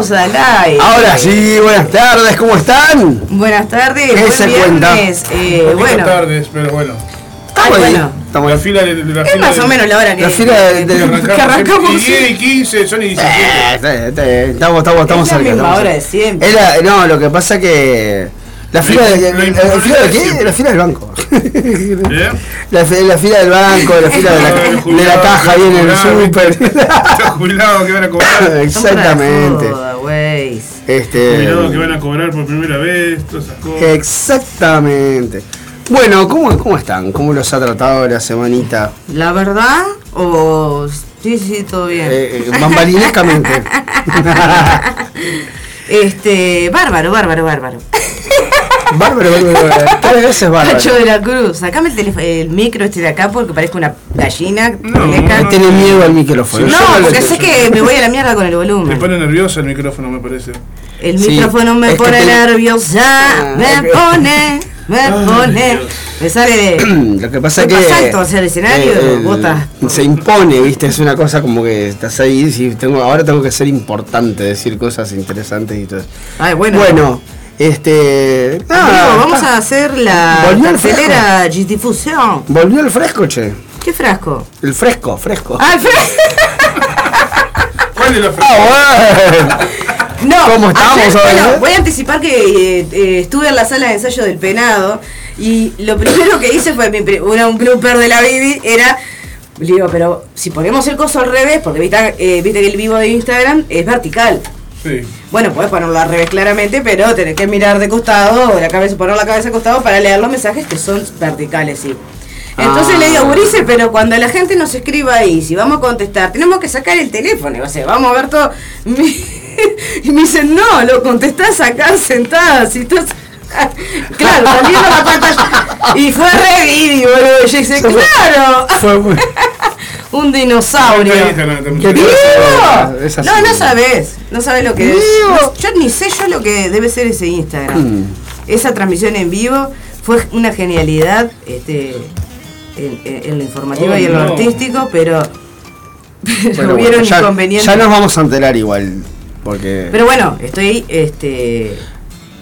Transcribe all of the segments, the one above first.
estamos al aire. Ahora sí, buenas tardes, ¿cómo están? Buenas tardes, ¿Qué se cuenta? Eh, buenas tardes, pero bueno. Estamos Ay, bueno. Estamos La fila de, de la Es fila más de- o menos la hora que, La fila de- de- que arrancamos. arrancamos. Y 10 y 15, son y 17. Eh, Estamos, estamos, estamos Es la cerca, misma hora de siempre. Es la- no, lo que pasa que la fila, La- de, la la, la impuntualidad fila de de qué? siempre. La fila del banco. ¿Eh? La, fi- la fila del banco, la fila de la, de la caja ahí en el jubilados, súper. Los jubilados que van a cobrar. Exactamente. Este, Jubilados que van a cobrar por primera vez, todas esas cosas. Exactamente. Bueno, ¿cómo, ¿cómo están? ¿Cómo los ha tratado la semanita? ¿La verdad? ¿O sí, sí, todo bien? Eh, eh, bambalinescamente. Este, bárbaro, bárbaro, bárbaro. Bárbaro, bárbaro. Tres veces bárbaro. Nacho de la Cruz, sacame el, teléfono- el micro este de acá porque parezco una gallina. No. Me tiene miedo al micrófono. Sí, No, lo porque sé. que me voy a la mierda con el Me volumen. pone nervioso el micrófono, me parece. El Sí, micrófono me pone te- nerviosa, Ah, me pone, me Ay, pone. Dios. Me sale de. Lo que pasa es que. más alto hacia el escenario, el- bota. Se impone, viste, es una cosa como que estás ahí, sí, tengo, ahora tengo que ser importante, decir cosas interesantes y todo. eso. Ay, bueno. Bueno, este. Amigo, nada, vamos está- a hacer la Volvió el cartelera G-Difusión. Volvió el fresco, che. ¿Qué frasco? El fresco, fresco. Ah, el fresco. ¿Cuál es la Ah, bueno. No, ¿Cómo estamos ayer, bueno, eh? voy a anticipar que eh, eh, estuve en la sala de ensayo del penado y lo primero que hice fue mi una- un blooper de la Bibi era le digo, pero si ponemos el coso al revés, porque viste, eh, viste que el vivo de Instagram es vertical. Sí. Bueno, puedes ponerlo al revés claramente, pero tenés que mirar de costado, la cabeza, poner la cabeza de costado para leer los mensajes que son verticales, sí. Entonces Ah. le digo, Gurice, pero cuando la gente nos escriba ahí, si vamos a contestar, tenemos que sacar el teléfono, o sea, vamos a ver todo. Y me dicen, no, lo contestás acá sentada, si estás. Claro, saliendo la pantalla. Y fue re Vivi, boludo. Yo dije, claro, Fue muy- un dinosaurio. Está en Instagram también. ¿Qué ¡Vivo! No, no sabes. No sabes lo que es. Yo ni sé yo lo que debe ser ese Instagram. Mm. Esa transmisión en vivo fue una genialidad este, en, lo informativo Oh, y en lo no. artístico, pero, pero Bueno, hubieron bueno, ya, inconvenientes. ya nos vamos a enterar igual. Porque. Pero bueno, estoy. Este,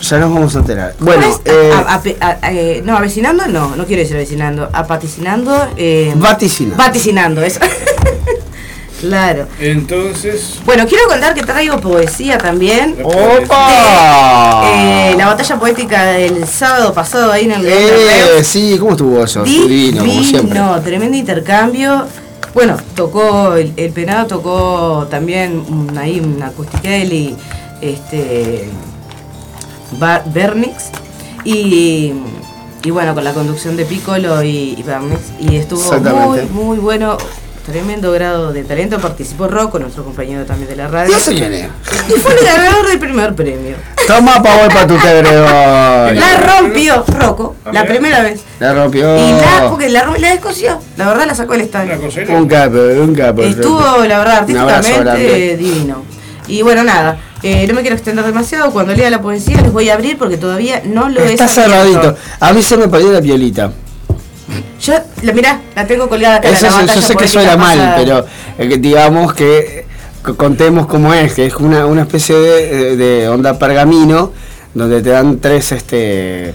ya nos vamos a enterar. ¿cómo Bueno, es? eh, A- a- a- a- eh, no, avecinando, no, no quiero decir avecinando. Apaticinando. Eh, Vaticina. Vaticinando, eso. claro. Entonces. Bueno, quiero contar que traigo poesía también. ¡Opa! Eh, la batalla poética del sábado pasado ahí en el Eh, sí, ¿cómo estuvo eso? Divino, como siempre. Divino, tremendo intercambio. Bueno, tocó, el, el penado tocó también un- ahí una acústica y este Bernix y, y bueno, con la conducción de Piccolo y, y Bernix. Y estuvo muy, muy bueno. Tremendo grado de talento. Participó Rocco, nuestro compañero también de la radio. No sé quién es. Y fue el ganador del primer premio. Toma pa' voy pa' tu quebreo. La rompió Rocco, la primera vez. La rompió. Y la, porque la, la descosió. La verdad la sacó del estadio. Un capo, un capo. Estuvo, la verdad, artísticamente divino. Y bueno, nada, eh, no me quiero extender demasiado. Cuando lea la poesía les voy a abrir porque todavía no lo he Está cerradito. A mí se me perdió la piolita. Yo, la, mirá, la tengo colgada acá. Eso la yo sé que suena mal, pero eh, digamos que c- contemos cómo es, que es una, una especie de, de onda pergamino donde te dan tres, este,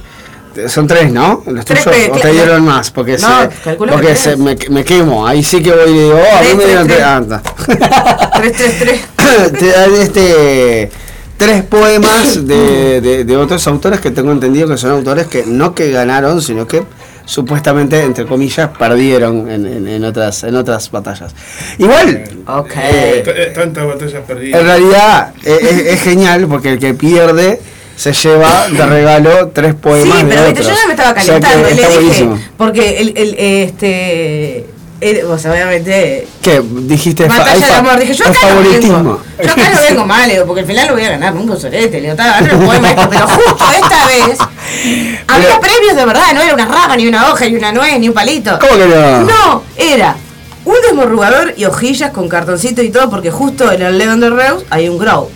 son tres, ¿no? Los Tres tuyos, o te dieron más, porque, No, se, porque que se, tres. me, me quemo, ahí sí que voy y digo, oh, a mí Tres, me dieron tres, tres, tres. anda. 333. te dan este tres poemas de, de- de otros autores que tengo entendido que son autores que no que ganaron, sino que supuestamente, entre comillas, perdieron en, en- en otras, en otras batallas. Igual, Ok. eh, T- eh, Tantas batallas en perdidas. realidad eh, es, es genial porque el que pierde se lleva de regalo tres poemas Sí, pero otros. yo ya me estaba O sea calentando. le dije, buenísimo. porque el, el, este. El- o sea, obviamente. ¿Qué? Dijiste Batalla de amor. Dije, yo acá no favoritismo. vengo. Yo acá no vengo mal, digo, porque al final lo voy a ganar, nunca un solete. Le digo, estaba ganando el poema esto, pero justo esta vez. Había premios de verdad, no era una rama, ni una hoja, ni una nuez, ni un palito. ¿Cómo que no? No, era un desmorrugador y hojillas con cartoncito y todo, porque justo en el León de Reus hay un grow.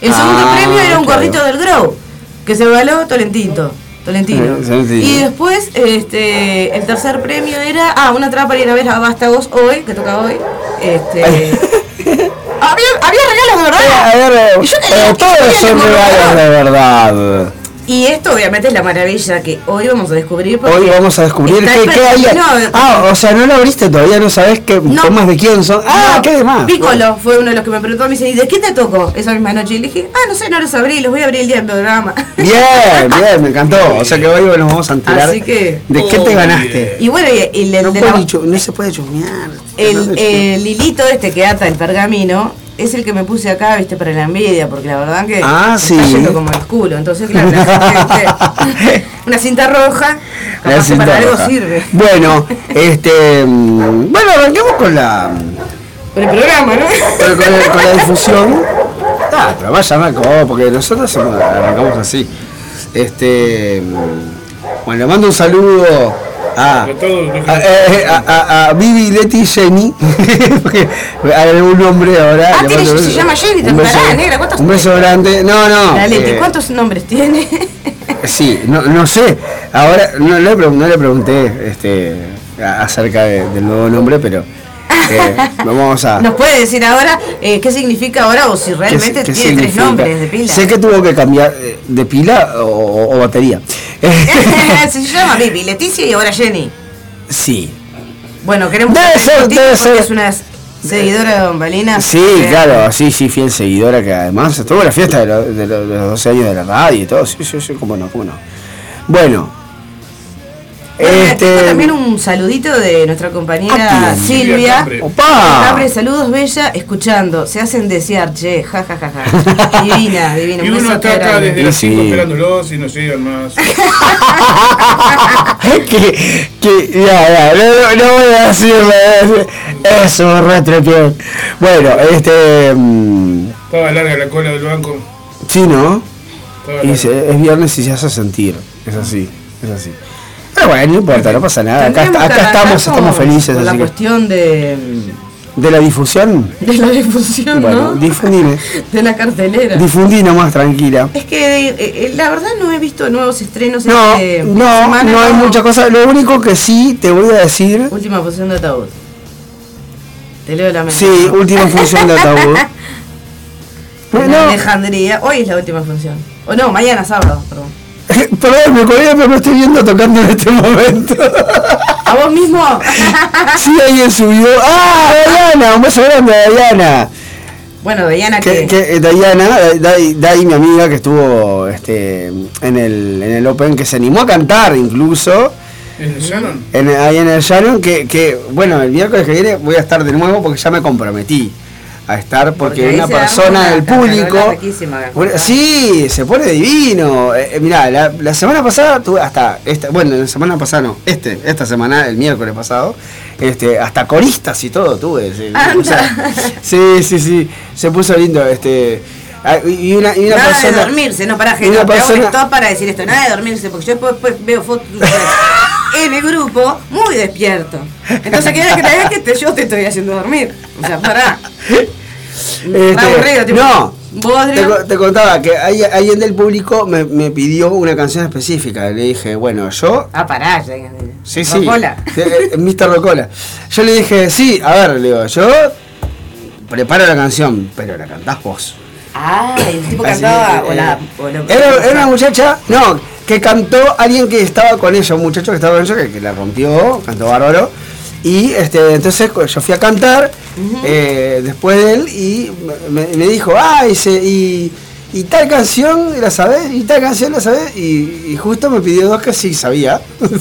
El segundo Ah, premio era un claro. gorrito del grow, que se való Tolentito. Tolentino. Y después, este, el tercer premio era, ah, una trapa para ir a ver a Vástagos hoy, que toca hoy. Este, había, había regalos de verdad. A ver, eh, Y yo eh, todos son regalos de verdad. Y esto obviamente es la maravilla que hoy vamos a descubrir. porque Hoy vamos a descubrir qué, qué hay. Ah, o sea, no lo abriste todavía, no sabes qué No. de quién son. Ah, No, qué demás. Piccolo fue uno de los que me preguntó, me dice, ¿y de qué te tocó esa misma noche? Y le dije, ah, no sé, no los abrí, los voy a abrir el día del programa. Bien, bien, me encantó. O sea que hoy nos vamos a enterar Así que- de qué te ganaste. y bueno, y, y el, No, de la- no se puede chusmear. el, el hilito este que ata el pergamino es el que me puse acá, viste, para la envidia, porque la verdad que Ah, sí. está yendo como el culo. Entonces, claro, la gente, una cinta roja, La que para algo sirve. Bueno, este. mm, Bueno, arranquemos con la. Por el programa, ¿no? con, con el- con la difusión. Ah, pero vaya arrancó, porque nosotros somos- arrancamos así. Este. mm, Bueno, le mando un saludo a. A todos los que- A, eh, a, a- a Vivi, Leti Jenny. Un nombre ahora. Ah, tiene- se llama Jenny, te un beso- enterarás, negra, ¿cuántos- Un beso grande. No, no. La Leti, eh, ¿cuántos nombres tiene? Sí, no, no sé. Ahora no, le, no le pregunté este, acerca de- del nuevo nombre, pero eh, vamos a. ¿Nos puede decir ahora eh, qué significa ahora o si ¿qué- realmente qué tiene tres significa? nombres de pila? Sé que tuvo que cambiar eh, de pila o- o batería. se llama Vivi, Leticia y ahora Jenny. sí. Bueno, queremos Debe ser, debe porque ser. es una seguidora de Bombalina. Sí, claro, sí, sí, fiel seguidora que además estuvo en la fiesta de, lo- de lo- de los 12 años de la radio y todo. Sí, sí, sí, cómo no, cómo no. Bueno. Bueno, mira, tengo Este. también un saludito de nuestra compañera ¿A quién? Silvia. ¡Opa! Abre, saludos bella, escuchando. Se hacen desear, che, ja, ja, ja, ja. Divina, divina. Y un uno está acá grande. desde las Sí. 5 esperándolos y no llegan más. que, que, ya, ya, no, no, no voy a decirle eso, retrepié. Bueno, este. mm, Estaba larga la cola del banco. sí, ¿no? Y es viernes y se hace sentir. Es así, es así. Pero bueno, no importa, no pasa nada. Acá, acá estamos, estamos felices. La que, cuestión de, de la difusión, de la difusión, bueno, ¿no? difundime. De la cartelera. Difundí nomás, tranquila. es que eh, eh, la verdad no he visto nuevos estrenos No, este no, semana, no hay mucha cosa. Lo único que sí te voy a decir. Última función de ataúd. Te leo la mente. Sí, última función de ataúd. En Bueno, Alejandría. Hoy es la última función. O no, mañana sábado, perdón. perdón, me pero me estoy viendo tocando en este momento. ¿A vos mismo? Sí, alguien subió. ¡Ah, Dayana! Un beso grande a Dayana. bueno, Diana, Que, que, eh, Dayana, Day, Day, mi amiga que estuvo este, en, el, en el Open, que se animó a cantar incluso, ¿En el Shannon? en, ahí en el Shannon, que, que, bueno, el miércoles que viene voy a estar de nuevo porque ya me comprometí. A estar porque, una persona del público. Bueno, sí, se pone divino. Eh, eh, mirá, la, la semana pasada tuve hasta esta, bueno, la semana pasada no, este, esta semana, el miércoles pasado, este, hasta coristas y todo tuve. sí, o sea, sí, sí, sí, se puso lindo, este. Ah, Y una, y una Nada persona. de dormirse, no para una persona- esto para decir esto, nada de dormirse, porque yo después, después veo fotos en el grupo muy despierto. Entonces, ¿qué crees que te, yo te estoy haciendo dormir? O sea, pará. Este, aburrido, tipo, no, ¿vos, te, te contaba que alguien del público me, me pidió una canción específica. Le dije, bueno, yo. Ah, pará, ya. Sí, sí. Rocola. eh, eh, Mr. Rocola. Yo le dije, sí, a ver, le digo, yo preparo la canción, pero la cantás vos. Ah, el tipo cantaba. que, o la, eh, o la- era, era una muchacha, no, que cantó alguien que estaba con ella, un muchacho que estaba con ella, que, que la rompió, cantó bárbaro. Y este, entonces yo fui a cantar eh, después de él y me, me dijo, ah, y, se- y, y tal canción la sabés, y tal canción la sabés, y, y justo me pidió dos que sí sabía.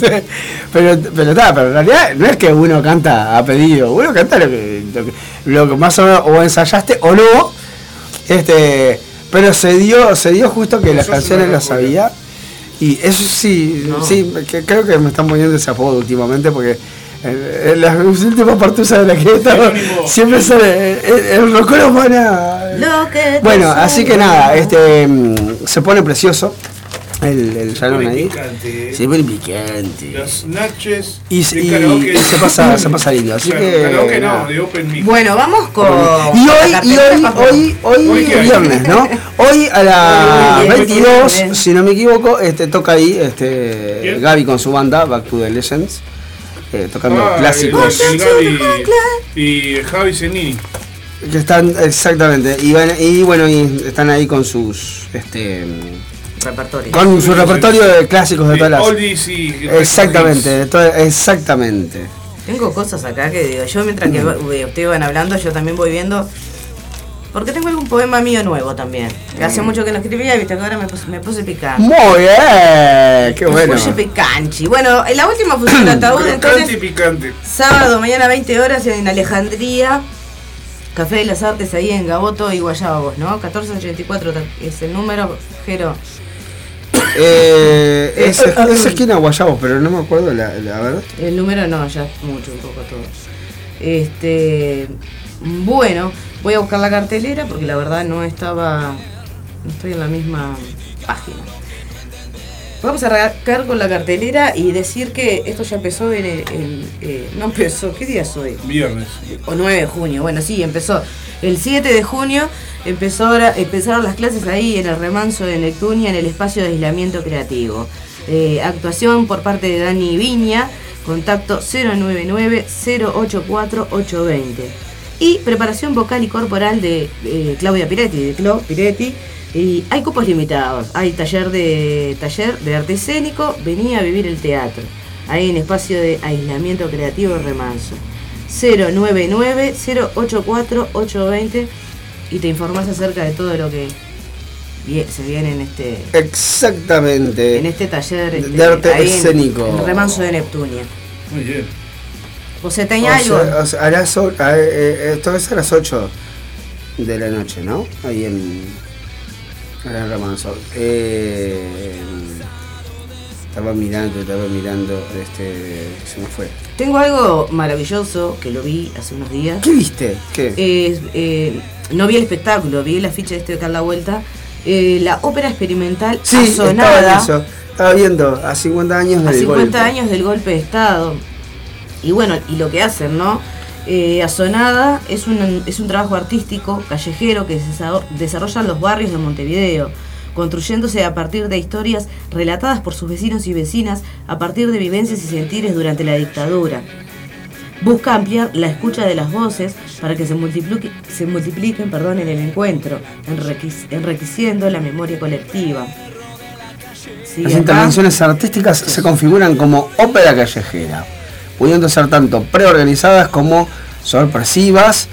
pero pero está, pero en realidad no es que uno canta a pedido, uno canta lo que, lo que, lo que más o menos o ensayaste o no. Este, pero se dio, se dio justo que las canciones las sabía. Y eso sí, No. sí, que creo que me están poniendo ese apodo últimamente porque en, en las últimas partuzas de la que Sinónimo. siempre sale el, el rocolo humana. Lo que te Bueno, así que nada, este mm, se pone precioso el, el salón ahí. picante, eh. Se pone picante. Los nachos Y, de y- karaoke. y se pasa, se pasa lindo. Así Claro, que. karaoke nada. no, de open mic. Bueno, vamos con. Y hoy, y hoy, hoy, hoy, Hoy viernes, ¿no? Hoy a las Hoy es 22, viernes. si no me equivoco, este toca ahí este ¿Quién? Gaby con su banda, Back to the Legends, eh, tocando Ah, clásicos El, el Gaby y Javi Zenini. que están exactamente y, van- y bueno y están ahí con sus este Repertorio. con su repertorio de clásicos de todas las Oldies y exactamente de todas- exactamente Tengo cosas acá que digo, yo mientras que ustedes van hablando, yo también voy viendo. Porque tengo algún poema mío nuevo también. Que hace mucho que no escribía, viste que ahora me puse, me puse picante. muy bien qué bueno Me puse picanchi. Bueno, en la última función de ataúd, entonces, picante. sábado, mañana 20 horas en Alejandría. Café de las Artes ahí en Gaboto y Guayabos, ¿no? 1484 es el número, Jero. Eh, es, es esquina Guayabos pero no me acuerdo la, la verdad El número no, ya es mucho, un poco todo. Este, bueno, voy a buscar la cartelera porque la verdad no estaba, no estoy en la misma página. Vamos a arrancar con la cartelera y decir que esto ya empezó en, el- en- eh, no empezó, ¿qué día es hoy? Viernes. o 9 de junio, bueno, sí, empezó. El 7 de junio empezó ahora- empezaron las clases ahí en el remanso de Neptunia, en el espacio de aislamiento creativo. Eh, actuación por parte de Dani Viña, contacto 099-084-820. Y preparación vocal y corporal de eh, Claudia Piretti, de Clo Piretti. Y hay cupos limitados. Hay taller de taller de arte escénico, venía a vivir el teatro. Ahí en espacio de aislamiento creativo remanso. 099-084-820 y te informás acerca de todo lo que se viene en este exactamente en este taller este, De arte en- escénico. en el remanso de Neptunia. Muy bien. ¿Vos tenía O algo? sea, o sea, a las a- eh, eh, esto es a las 8 de la noche, ¿no? Ahí en, el remanso. Eh, estaba mirando, estaba mirando, este, se me fue. Tengo algo maravilloso que lo vi hace unos días. ¿Qué viste? ¿Qué? Eh, no vi el espectáculo, vi el afiche este de acá en la vuelta. Eh, la ópera experimental sí, estaba viendo a 50 años a del 50 golpe. años del golpe de Estado. Y bueno, y lo que hacen, ¿no? Eh, Azonada es un, es un trabajo artístico callejero que se desa- desarrolla en los barrios de Montevideo, construyéndose a partir de historias relatadas por sus vecinos y vecinas a partir de vivencias y sentires durante la dictadura. Busca ampliar la escucha de las voces para que se, multiplique- se multipliquen perdón, en el encuentro, enriquec- enriqueciendo la memoria colectiva. Sí, Las intervenciones artísticas se configuran como ópera callejera, pudiendo ser tanto preorganizadas como sorpresivas,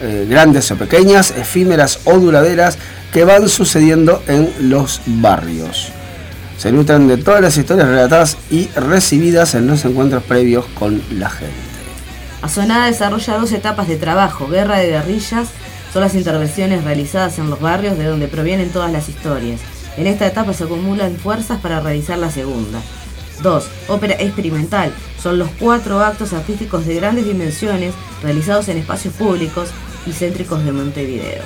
eh, grandes o pequeñas, efímeras o duraderas, que van sucediendo en los barrios. Se nutren de todas las historias relatadas y recibidas en los encuentros previos con la gente. Azonada desarrolla dos etapas de trabajo, guerra de guerrillas, son las intervenciones realizadas en los barrios de donde provienen todas las historias. En esta etapa se acumulan fuerzas para realizar la segunda. 2. Ópera experimental. Son los cuatro actos artísticos de grandes dimensiones realizados en espacios públicos y céntricos de Montevideo.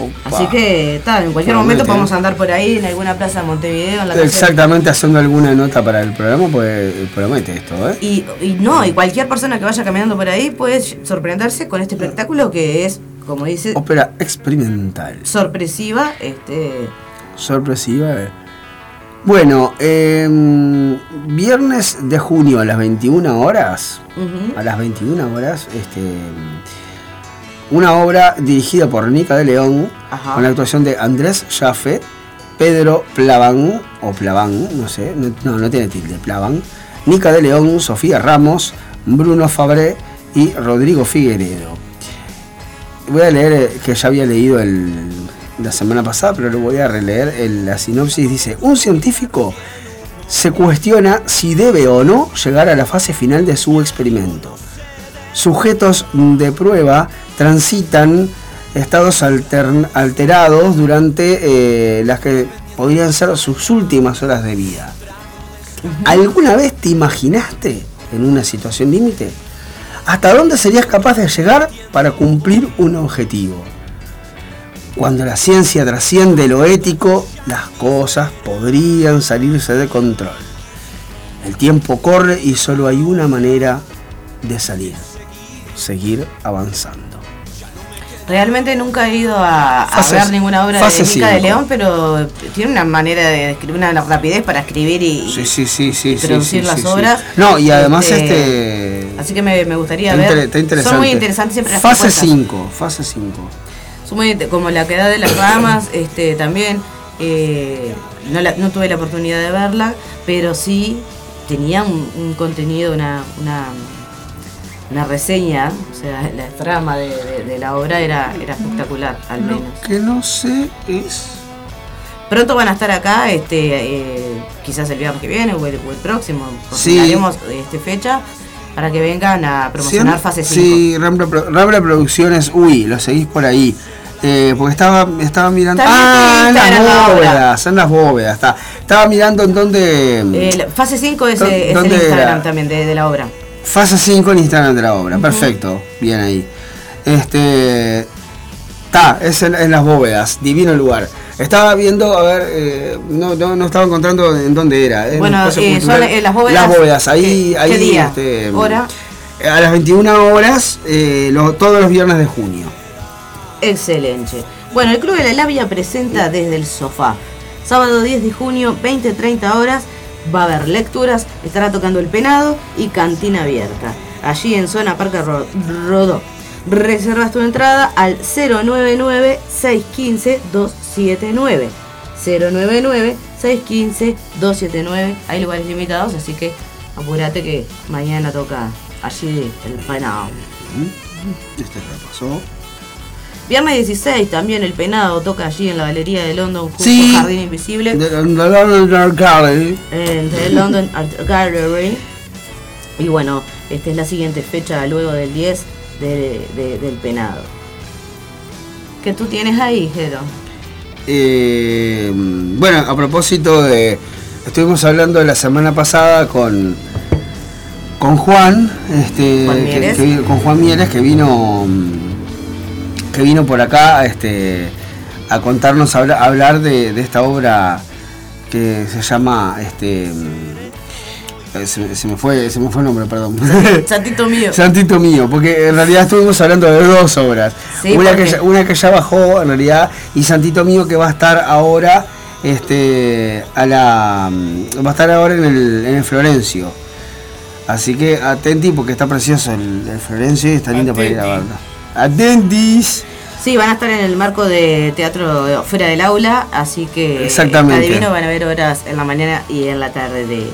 Opa. Así que, tal, en cualquier momento ¿eh? podemos andar por ahí en alguna plaza de Montevideo. En la Exactamente haciendo alguna nota para el programa, pues promete esto, ¿eh? Y, y no, y cualquier persona que vaya caminando por ahí puede sorprenderse con este espectáculo que es, como dice, Ópera experimental. sorpresiva. Este, Sorpresiva. eh. Bueno, em, viernes de junio a las 21 horas. A las 21 horas, este. Una obra dirigida por Nica de León, Ajá. con la actuación de Andrés Jaffe, Pedro Plaván, o Plaván, no sé, no, no, tiene tilde, Plaván, Nica de León, Sofía Ramos, Bruno Fabré y Rodrigo Figueredo. Voy a leer eh, que ya había leído el, la semana pasada, pero lo voy a releer. El- la sinopsis dice, un científico se cuestiona si debe o no llegar a la fase final de su experimento. Sujetos de prueba transitan estados alterados durante eh, las que podrían ser sus últimas horas de vida. ¿Alguna vez te imaginaste en una situación límite? ¿Hasta dónde serías capaz de llegar para cumplir un objetivo? Cuando la ciencia trasciende lo ético, las cosas podrían salirse de control. El tiempo corre y solo hay una manera de salir. Seguir avanzando. Realmente nunca he ido a, a ver ninguna obra de Mica de. León, pero tiene una manera de escribir, una rapidez para escribir y, Sí, sí, sí, sí. y sí, producir las obras. No, y además Este, este... Así que me, me gustaría ver. inter- está interesante. Son muy interesantes siempre las Fase propuestas. 5, fase 5. Inte- como la queda de las ramas, este también eh, no, la- no tuve la oportunidad de verla, pero sí tenía un, un contenido, una, una, una reseña, o sea, la trama de, de- de la obra era, era espectacular, al menos. Lo que no sé es... Pronto van a estar acá, este, eh, quizás el viernes que viene o el, o el próximo, Sí. haremos este, fecha para que vengan a promocionar Sí, fase 5. Sí, Rambla, Rambla Producciones, uy, lo seguís por ahí. Eh, porque estaba, estaba mirando. Ah, en las bóvedas, en las bóvedas. Está. Estaba mirando en donde. Eh, la- fase 5 es, ¿Dó- eh, es el dónde Instagram era? también de, de la obra. Fase 5 en Instagram de la obra. Perfecto. Bien ahí. Este. Está, es en, en las bóvedas. Divino lugar. Estaba viendo, a ver, eh, no, no, no estaba encontrando en dónde era. en Bueno, son, las bóvedas, Las bóvedas, ahí. ¿qué- qué ahí día? este, ¿Hora? A las 21 horas, eh, todos los viernes de junio. Excelente. Bueno, el Club de la Labia presenta desde el sofá. Sábado 10 de junio, 20-30 horas, va a haber lecturas, estará tocando el penado y cantina abierta. Allí en zona Parque Ro- Rodó. Reservas tu entrada al 099-615-279. 099-615-279. Hay lugares limitados, así que apúrate que mañana toca allí el penado. Este repasó. Viernes 16 también el penado toca allí en la Galería de London junto Sí. a Jardín Invisible de- de- de- Gallery. en The London Art Gallery. Y bueno, esta es la siguiente fecha luego del 10 de- de- del penado. ¿Qué tú tienes ahí, Jero? Eh, bueno, a propósito de. Estuvimos hablando la semana pasada con. Con Juan, este, Juan que- con Juan Mieres, que vino, que vino por acá, este, a contarnos, a hablar, a hablar de, de esta obra que se llama, este, mm, se, se me fue, se me fue el nombre, perdón. Santito mío. Santito mío, porque en realidad estuvimos hablando de dos obras. Sí, una, que ya, una que ya bajó en realidad y Santito mío que va a estar ahora este a la mm, va a estar ahora en el, en el Florencio. Así que atenti porque está precioso el, el Florencio y está lindo para ir a verlo. Atentis. Sí, van a estar en el marco de teatro fuera del aula, así que Exactamente. está divino, van a ver horas en la mañana y en la tarde de...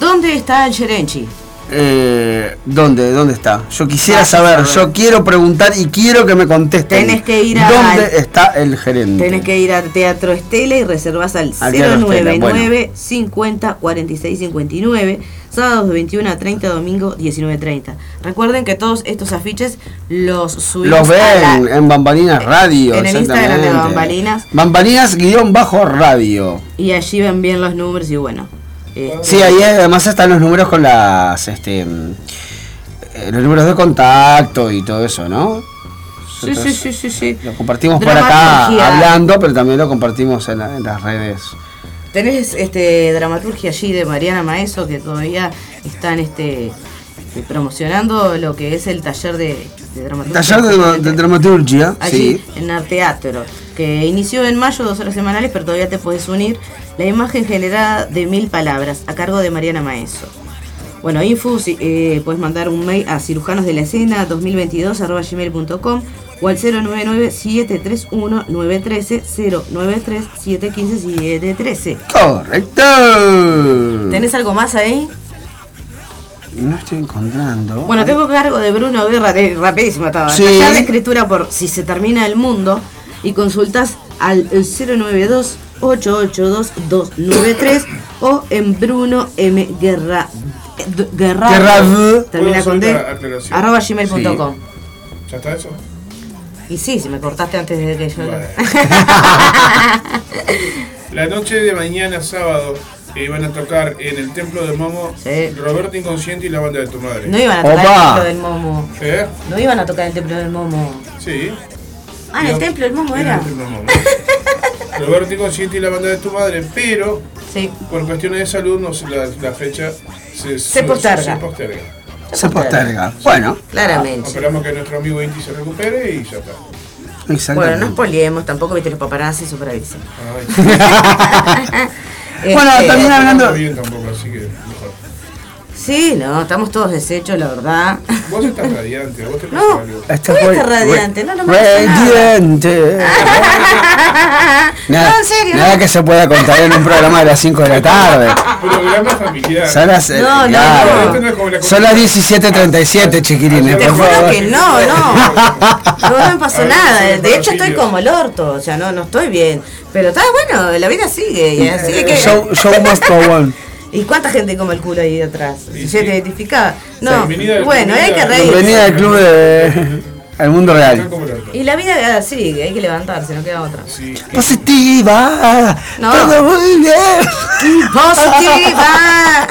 ¿Dónde está el Cherenchi? Eh, ¿Dónde? ¿Dónde está? Yo quisiera a saber, saber. yo quiero preguntar y quiero que me contesten. Tenés que ir a- ¿Dónde está el gerente? Tenés que ir al Teatro Estela y reservas al Al Teatro Estela, 099 50 46 59, sábados de 21 a 30, domingo 19 30. Recuerden que todos estos afiches los subimos Los a ven la- en Bambalinas Radio. en el Instagram de. Bambalinas. Bambalinas guion bajo radio. y allí ven bien los números y bueno. Eh, Sí, ahí además están los números con las, este, mm, eh, los números de contacto y todo eso, ¿no? sí, sí, sí, sí, sí. Lo compartimos por acá hablando, pero también lo compartimos en, la- en las redes. Tenés este dramaturgia allí de Mariana Maeso que todavía están este promocionando lo que es el taller de, de dramaturgia. Taller de, dramaturgia, allí sí. en Arteatro, que inició en mayo, dos horas semanales, pero todavía te puedes unir. La imagen generada de mil palabras, a cargo de Mariana Maeso. Bueno, info, si, eh, puedes mandar un mail a cirujanos de la escena 2022 arroba gmail.com o al 099-731-913 093-715-713. Correcto. ¿Tenés algo más ahí? No estoy encontrando. Bueno, tengo cargo de Bruno Guerra, de, rapidísimo estaba. Sí. Taller de escritura por Si se termina el mundo y consultas al 092 882 293 o en Bruno M Guerra Guerra, Guerra. termina ¿Puedo con D arroba gmail.com ¿Ya está eso? y sí, si me cortaste antes de que yo Bueno. La noche de mañana sábado eh, van a tocar en el Templo de Momo Sí. Roberto Inconsciente y la banda de tu madre. no iban a tocar Opa. el templo del Momo ¿Eh? no iban a tocar el templo del Momo Sí. Ah, en el No, templo del Momo era el Templo del Momo. Roberto Inconsciente y la banda de tu madre, pero sí por cuestiones de salud no la, la fecha se, Se posterga. Se, posterga. Se posterga. Bueno, claramente Esperamos que nuestro amigo Inti se recupere y ya está. exactamente. bueno, no spoilemos tampoco, viste, los paparazzi superavisen. Bueno, Este, también no hablando. está bien tampoco, así que. Sí, no, estamos todos deshechos, la verdad. Vos estás radiante, vos te No. algo. Voy estar radiante, no, no me Radiante. Nada, No, en serio, nada no. que se pueda contar en un programa de las 5 de la tarde. Programa familiar. Son las, eh, No, no, claro. no. Son las 17.37, chiquilines, Te juro que no, no. No, no me pasó nada. De hecho, estoy como el orto. O sea, no, no estoy bien. Pero está bueno, la vida sigue. Y así que. Show, show must go on. ¿Y cuánta gente come el culo ahí atrás? Sí, ¿Se sí. identificaba? No. Bueno, hay que reír. Bienvenida al club de al mundo real. Y la vida sigue, hay que levantarse, no queda otra. Sí. Positiva. No. Todo muy bien. ¡Positiva!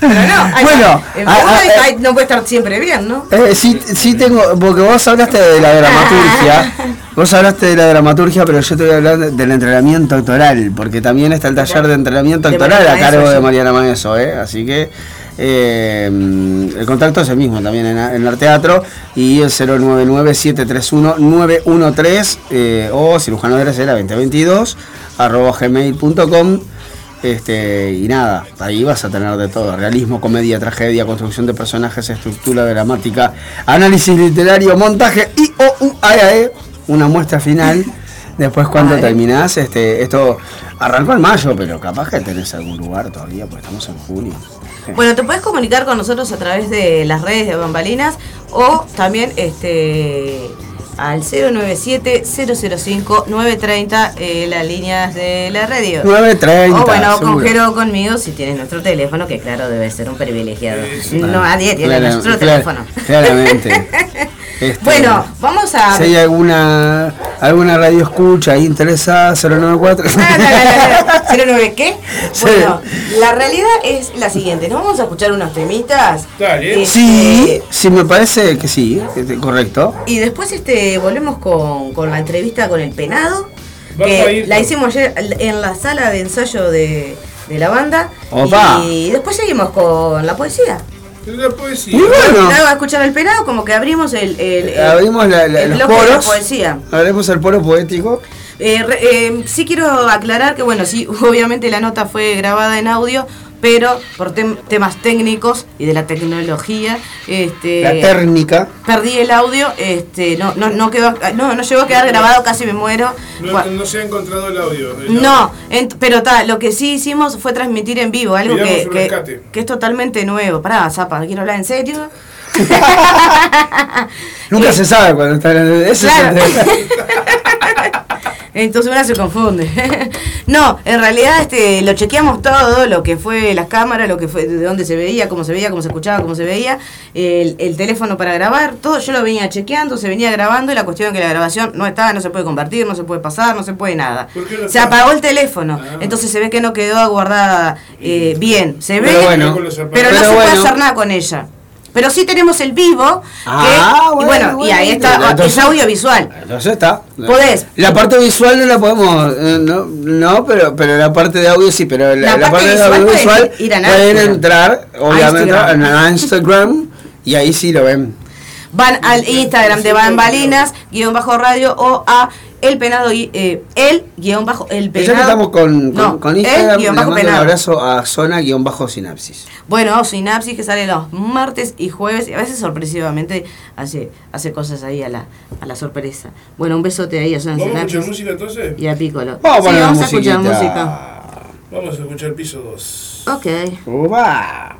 Pero no, hay- Bueno, ah, ah, hay- eh. hay- no puede estar siempre bien, ¿no? Eh, sí, sí tengo, porque vos hablaste de la dramaturgia, vos hablaste de la dramaturgia, pero yo te voy a hablar de- del entrenamiento actoral, porque también está el taller de entrenamiento actoral a cargo de. Mariana Maeso, ¿eh? así que eh, el contacto es el mismo también en, en el teatro y el 099-731-913 eh, o cirujano de la Cera 2022 arroba gmail.com este, y nada, ahí vas a tener de todo, realismo, comedia, tragedia, construcción de personajes, estructura dramática, análisis literario, montaje y o u, a, e, e, una muestra final. Después cuando Ay. terminás, este, esto arrancó en mayo, pero capaz que tenés algún lugar todavía, porque estamos en junio. Bueno, te puedes comunicar con nosotros a través de las redes de Bambalinas o también este al 097-005-930, eh, las líneas de la radio. 9.30. O bueno, con. Jero conmigo si tienes nuestro teléfono, que claro, debe ser un privilegiado. No, nadie tiene nuestro teléfono. Claramente. Este, Bueno, vamos a... Si hay alguna alguna radio escucha ahí interesada, 094. Ah, no, no, no, no. ¿09 qué? Sí. Bueno, la realidad es la siguiente. Nos vamos a escuchar unos temitas. Dale. Este, Sí, sí, me parece que sí, este, correcto. Y después este volvemos con, con la entrevista con el penado. A Que ir la hicimos ayer en la sala de ensayo de, de la banda. Opa. Y después seguimos con la poesía. Es la poesía. Muy bueno. A escuchar al penado, como que abrimos el, el, el- Abrimos la- la- el los bloque de la poros. poesía. Abrimos el polo poético. Eh, re- eh, sí quiero aclarar que, bueno, sí, obviamente la nota fue grabada en audio, pero por tem- temas técnicos y de la tecnología, este, La técnica. perdí el audio, este, no, no, no quedó, no, no llegó a quedar grabado, casi me muero. No, Bueno, no se ha encontrado el audio. el no, audio. pero ta, lo que sí hicimos fue transmitir en vivo, algo que, que, es totalmente nuevo. Pará, Zapa, quiero hablar en serio. Nunca se sabe cuando está en ese es el- Entonces una se confunde. no, en realidad este, lo chequeamos todo, lo que fue las cámaras, lo que fue de dónde se veía, cómo se veía, cómo se escuchaba, cómo se veía, el, el teléfono para grabar, todo yo lo venía chequeando, se venía grabando y la cuestión es que la grabación no estaba, no se puede convertir, no se puede pasar, no se puede nada. ¿Por qué no Se apagó el teléfono, Ah. entonces se ve que no quedó guardada eh, bien. Se ve, Pero bueno, pero no pero se puede bueno. hacer nada con ella. Pero sí tenemos el vivo, Ah, que, y bueno, bueno, y ahí bueno. está, Entonces- es audiovisual. Entonces está. Podés. La parte visual no la podemos. eh, no, no pero, pero la parte de audio sí, pero la, La la parte de visual audiovisual pueden ir a pueden entrar, obviamente, Instagram. a Instagram y ahí sí lo ven. Van al Instagram de Bambalinas, guion bajo radio, o a el penado, y- eh, el guion bajo, el Ya penado. que estamos con, con, No, con el Instagram, le guion mando bajo un abrazo a zona-sinapsis. Bueno, Sinapsis que sale los martes y jueves, y a veces sorpresivamente hace, hace cosas ahí a la, a la sorpresa. Bueno, un besote ahí a Zona ¿Vamos a escuchar Sinapsis música entonces? y a Piccolo. Vamos a Sí, poner vamos a escuchar música. Vamos a escuchar piso 2. Ok. Uba.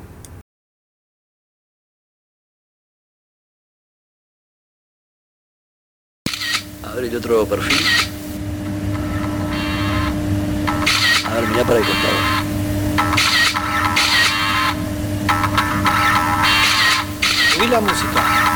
Abre otro perfil. A ver, mirá para el costado. Subí la música.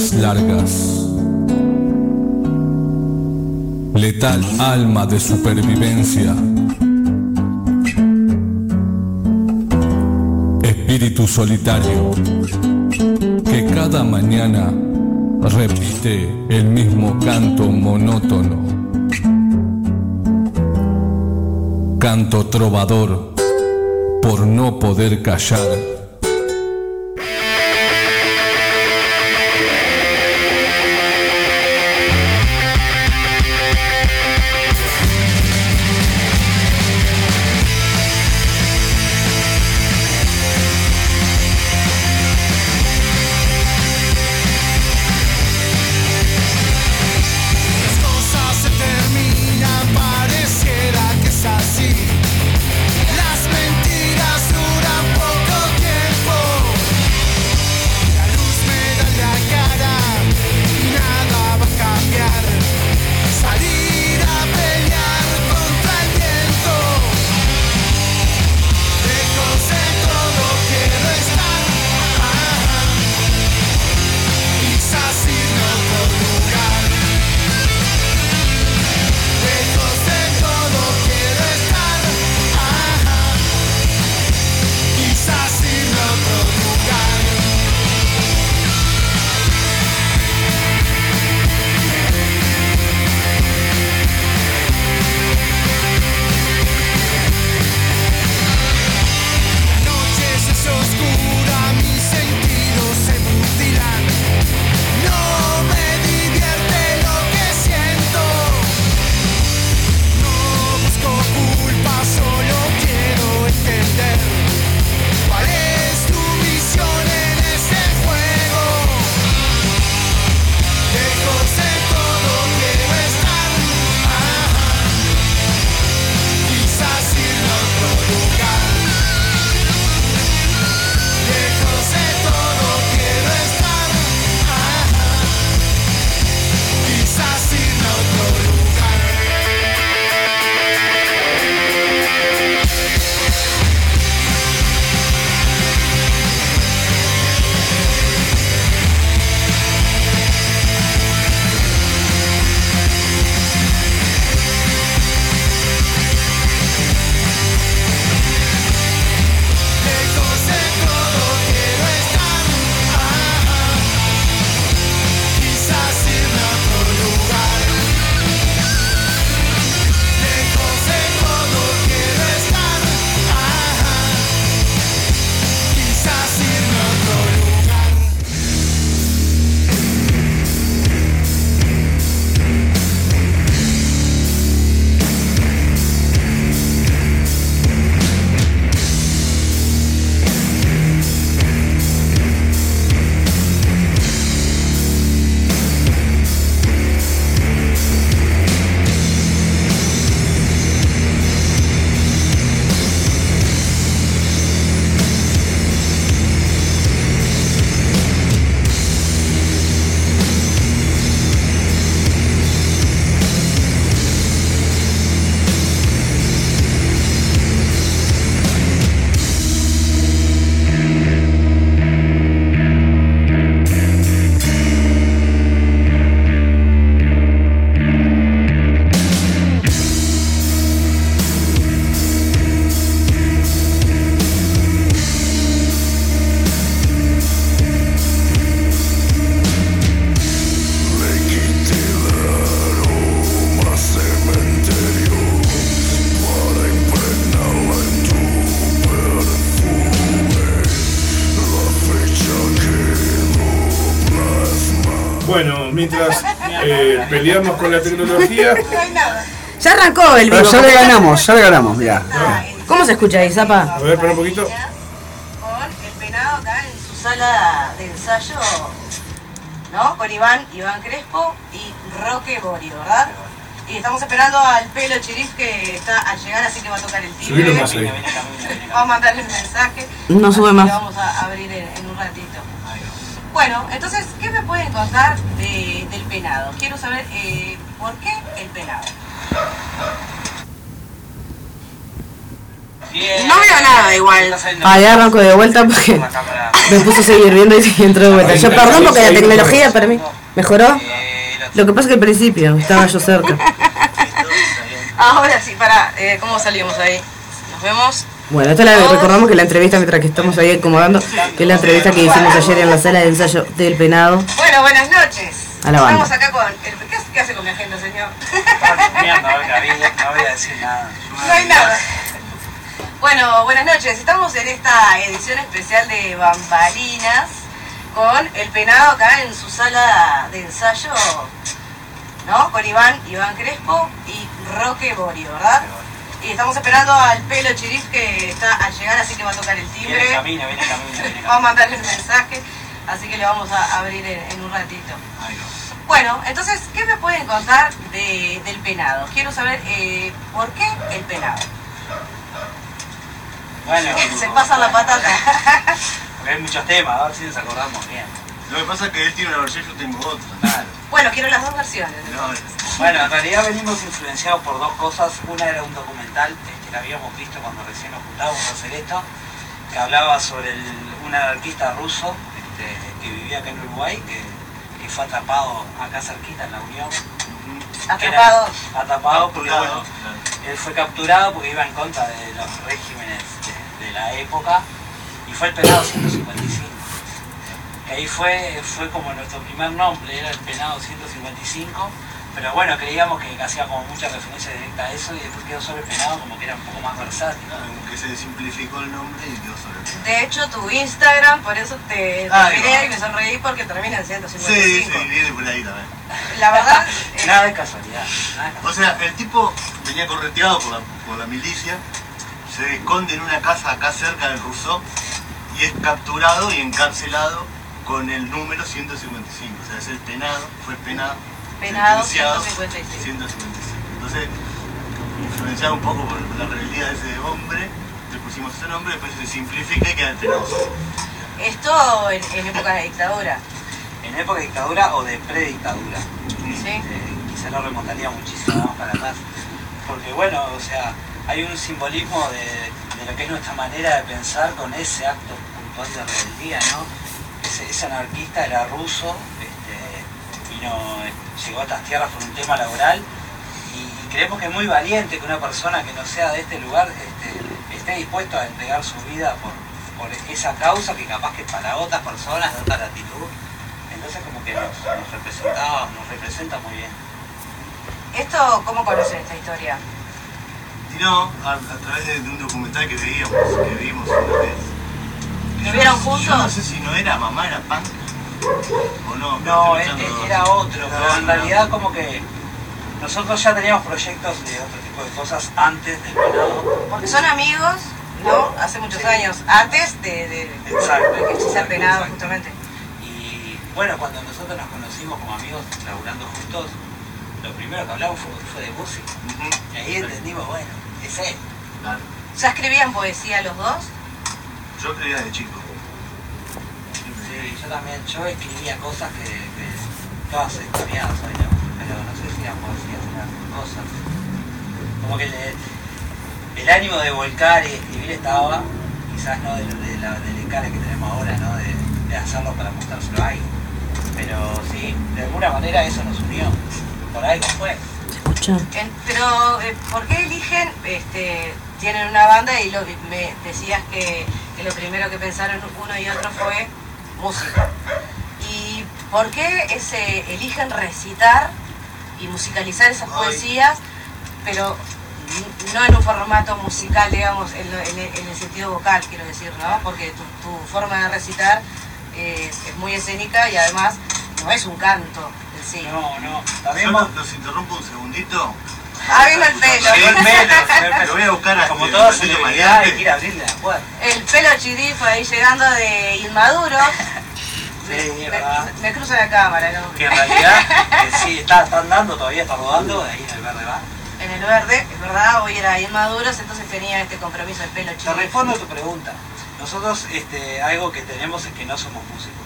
Madrugadas largas. Letal alma de supervivencia. Espíritu solitario que cada mañana repite el mismo canto monótono. Canto trovador por no poder callar. Peleamos con la tecnología, Ya arrancó el Pero vivo. ya le ganamos, ya le ganamos, mirá. ¿Cómo se escucha ahí, Zapa? a ver, espera un poquito. con el penado acá en su sala de ensayo, ¿no? Con Iván, Iván Crespo y Roque Borio, ¿verdad? Y estamos esperando al pelo chirif que está a llegar, así que va a tocar el timbre. Subilo más ahí. Vamos a mandarle un mensaje. No sube más. que Vamos a abrir en, en un ratito. Bueno, entonces, ¿qué me pueden contar penado? Quiero saber eh, por qué el penado. No veo nada, igual. Ahí arranco de vuelta porque me puse a seguir viendo y entró de vuelta. Yo perdón porque la tecnología para mí mejoró. Lo que pasa es que al principio estaba yo cerca. Ahora sí, para, eh, ¿cómo salimos ahí? Nos vemos. Bueno, esta la recordamos que la entrevista mientras que estamos ahí acomodando, que es la entrevista que hicimos ayer en la sala de ensayo del penado. Bueno, buenas noches. A la banda. Estamos acá con... el- ¿Qué, hace- qué hace con mi agenda, señor? Gabriel, no voy a decir nada. No hay nada. Bueno, buenas noches. Estamos en esta edición especial de Bambalinas con el penado acá en su sala de ensayo, ¿no? Con Iván, Iván Crespo y Roque Borio, ¿verdad? Y estamos esperando al pelo chirif que está al llegar, así que va a tocar el Viene timbre. camino, viene camino, viene Vamos a camino. mandarle un mensaje, así que le vamos a abrir en, en un ratito. Bueno, entonces, ¿qué me pueden contar de- del penado? Quiero saber eh, por qué el penado. Bueno, Se pasa la patata. porque hay muchos temas, a ver si nos acordamos bien. Lo que pasa es que él tiene una versión y yo tengo otra. Claro. Bueno, quiero las dos versiones. No, Bueno, en realidad venimos influenciados por dos cosas. Una era un documental este, que habíamos visto cuando recién nos juntábamos a hacer esto, que hablaba sobre el- un anarquista ruso este, que vivía acá en Uruguay, que fue atrapado acá cerquita en la Unión. que era- Atrapado. Atrapado porque, Capturado, bueno, él fue capturado porque iba en contra de los regímenes de, de la época y fue el penado 155. Que ahí fue, fue como nuestro primer nombre, era el penado 155, pero bueno, creíamos que hacía como mucha referencia directa a eso y después quedó sobre el penado como que era un poco más versátil. Como que se simplificó el nombre y quedó sobre el De hecho, tu Instagram, por eso te, te Ahí miré y me sonreí porque termina en Sí, 155. sí, viene por ahí también. La verdad, eh, Nada de casualidad. nada O sea, el tipo venía correteado por la, por la milicia, se esconde en una casa acá cerca del Rousseau y es capturado y encarcelado con el número 155. O sea, es el penado, fue penado. Penado sentenciado 156. 155. Entonces, influenciado un poco por la rebeldía de ese hombre, le pusimos ese nombre, después se simplifica y queda penado. esto en, en época de dictadura. En época de dictadura o de predictadura. Sí. Eh, quizá lo remontaría muchísimo más para atrás. Porque bueno, o sea, hay un simbolismo de, de lo que es nuestra manera de pensar con ese acto puntual de rebeldía, ¿no? Ese, ese anarquista era ruso, este, vino, eh, llegó a estas tierras por un tema laboral y, y creemos que es muy valiente que una persona que no sea de este lugar este, esté dispuesto a entregar su vida por, por esa causa que capaz que para otras personas de otra latitud. Entonces como que nos, nos representaba, nos representa muy bien. ¿Esto cómo conocen esta historia? No, a, a través de, de un documental que veíamos, que vimos una vez. ¿Lo vieron no- juntos? Yo no sé si no era mamá, era punk. O no, No, estoy e- pensando- e- era otro, pero en no. realidad como que nosotros ya teníamos proyectos de otro tipo de cosas antes del penado. Porque son amigos, ¿no? Hace muchos años, antes de, de, Exacto, de que se sea penado exacto. justamente. Y bueno, cuando nosotros nos conocimos como amigos laburando juntos, lo primero que hablamos fue, fue de música. Y ahí entendimos, bueno, es él. Claro. ¿Ya escribían poesía los dos? Yo creía de chico. Yo también, yo escribía cosas que, que todas ¿no? pero no sé si eran poesías, eran cosas. Como que le- el ánimo de volcar y escribir estaba, quizás no de, de la, del encare que tenemos ahora, ¿no? De, de hacerlo para mostrárselo a alguien. Pero sí, de alguna manera eso nos unió. Por algo fue. En- pero, eh, ¿por qué eligen, este, tienen una banda y lo, me decías que, que lo primero que pensaron uno y otro fue música? ¿Y por qué ese, eligen recitar y musicalizar esas poesías, pero no en un formato musical, digamos, en, lo- en el, en el sentido vocal, quiero decir, ¿no? Porque tu, tu forma de recitar eh, es muy escénica y además no es un canto en sí. No, no. Yo También los, los interrumpo un segundito. Ah, vino el pelo. Sí, el pelo, el Lo voy a buscar a Como toda Marcelo celebridad hay que ir a abrirle la puerta. El pelo chirif ahí llegando de Inmaduro. Sí, es verdad. me, me cruza la cámara, ¿no? Que en realidad, eh, sí, está, está andando todavía, está rodando, ahí en el verde va. En el verde, es verdad, hoy era Inmaduros, entonces tenía este compromiso del pelo Te chirif. respondo a tu pregunta. Nosotros este, algo que tenemos es que no somos músicos.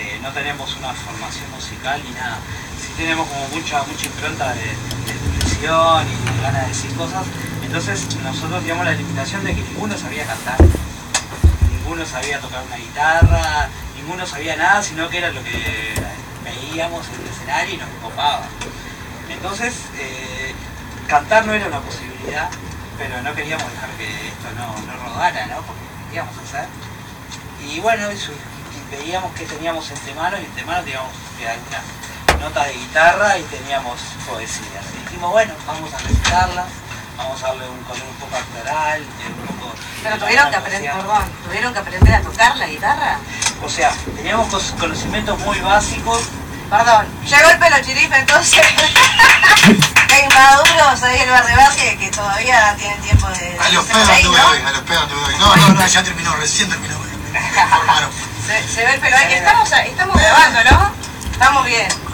Eh, no tenemos una formación musical ni nada. Sí tenemos como mucha, mucha impronta de, de y ganas de decir cosas. Entonces nosotros teníamos la limitación de que ninguno sabía cantar, ninguno sabía tocar una guitarra, ninguno sabía nada, sino que era lo que veíamos en el escenario y nos copaba. Entonces, eh, cantar no era una posibilidad, pero no queríamos dejar que esto no, no rodara, ¿no? Porque queríamos hacer. Y bueno, veíamos que teníamos entre manos y entre manos teníamos algunas notas de guitarra y teníamos poesía. Y dijimos, bueno, vamos a recitarlas, vamos a darle un color un poco actoral, un poco... Pero tuvieron que aprender, perdón, tuvieron que aprender a tocar la guitarra. O sea, teníamos conocimientos muy básicos. Perdón, llegó el pelo chirife entonces. Hay maduros ahí en el barrio que, que todavía tienen tiempo de. A los pedos tuve ¿no? hoy, a los pedos tuve hoy. No, no, no, ya terminó, recién terminó. Se ve el pelo ahí. Estamos, estamos grabando, ¿no? Estamos bien.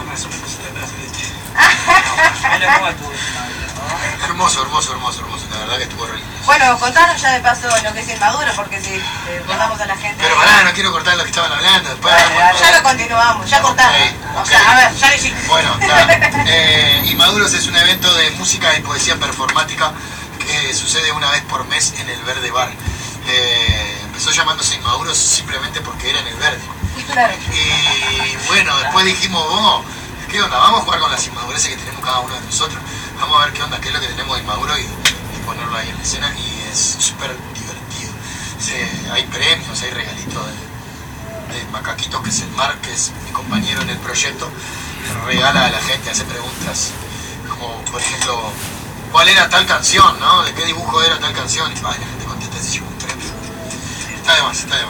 Hermoso, hermoso, hermoso, hermoso. La verdad que estuvo re lindo. Bueno, contanos ya de paso lo que es el maduro, porque si eh, contamos a la gente. Pero pará, no quiero cortar lo que estaban hablando. Después. Ya lo continuamos, ya cortamos. O sea, a ver, ya lo hicimos. Bueno, ya. Eh, Inmaduros es un evento de música y poesía performática que sucede una vez por mes en el Verde Bar. Eh, empezó llamándose Inmaduros simplemente porque era en el verde. Claro. Y bueno, después dijimos, vos, ¿qué onda? Vamos a jugar con las inmadureces que tenemos cada uno de nosotros. Vamos a ver qué onda, qué es lo que tenemos de inmaduro y, ponerlo ahí en la escena. Y es súper divertido. Se- hay premios, hay regalitos de, de Macaquitos, que es el Mar, que es mi compañero en el proyecto. Regala a la gente, hace preguntas como, por ejemplo, ¿cuál era tal canción? ¿De qué dibujo era tal canción? Y pa, la gente contesta lleva un premio. Está de más, está de.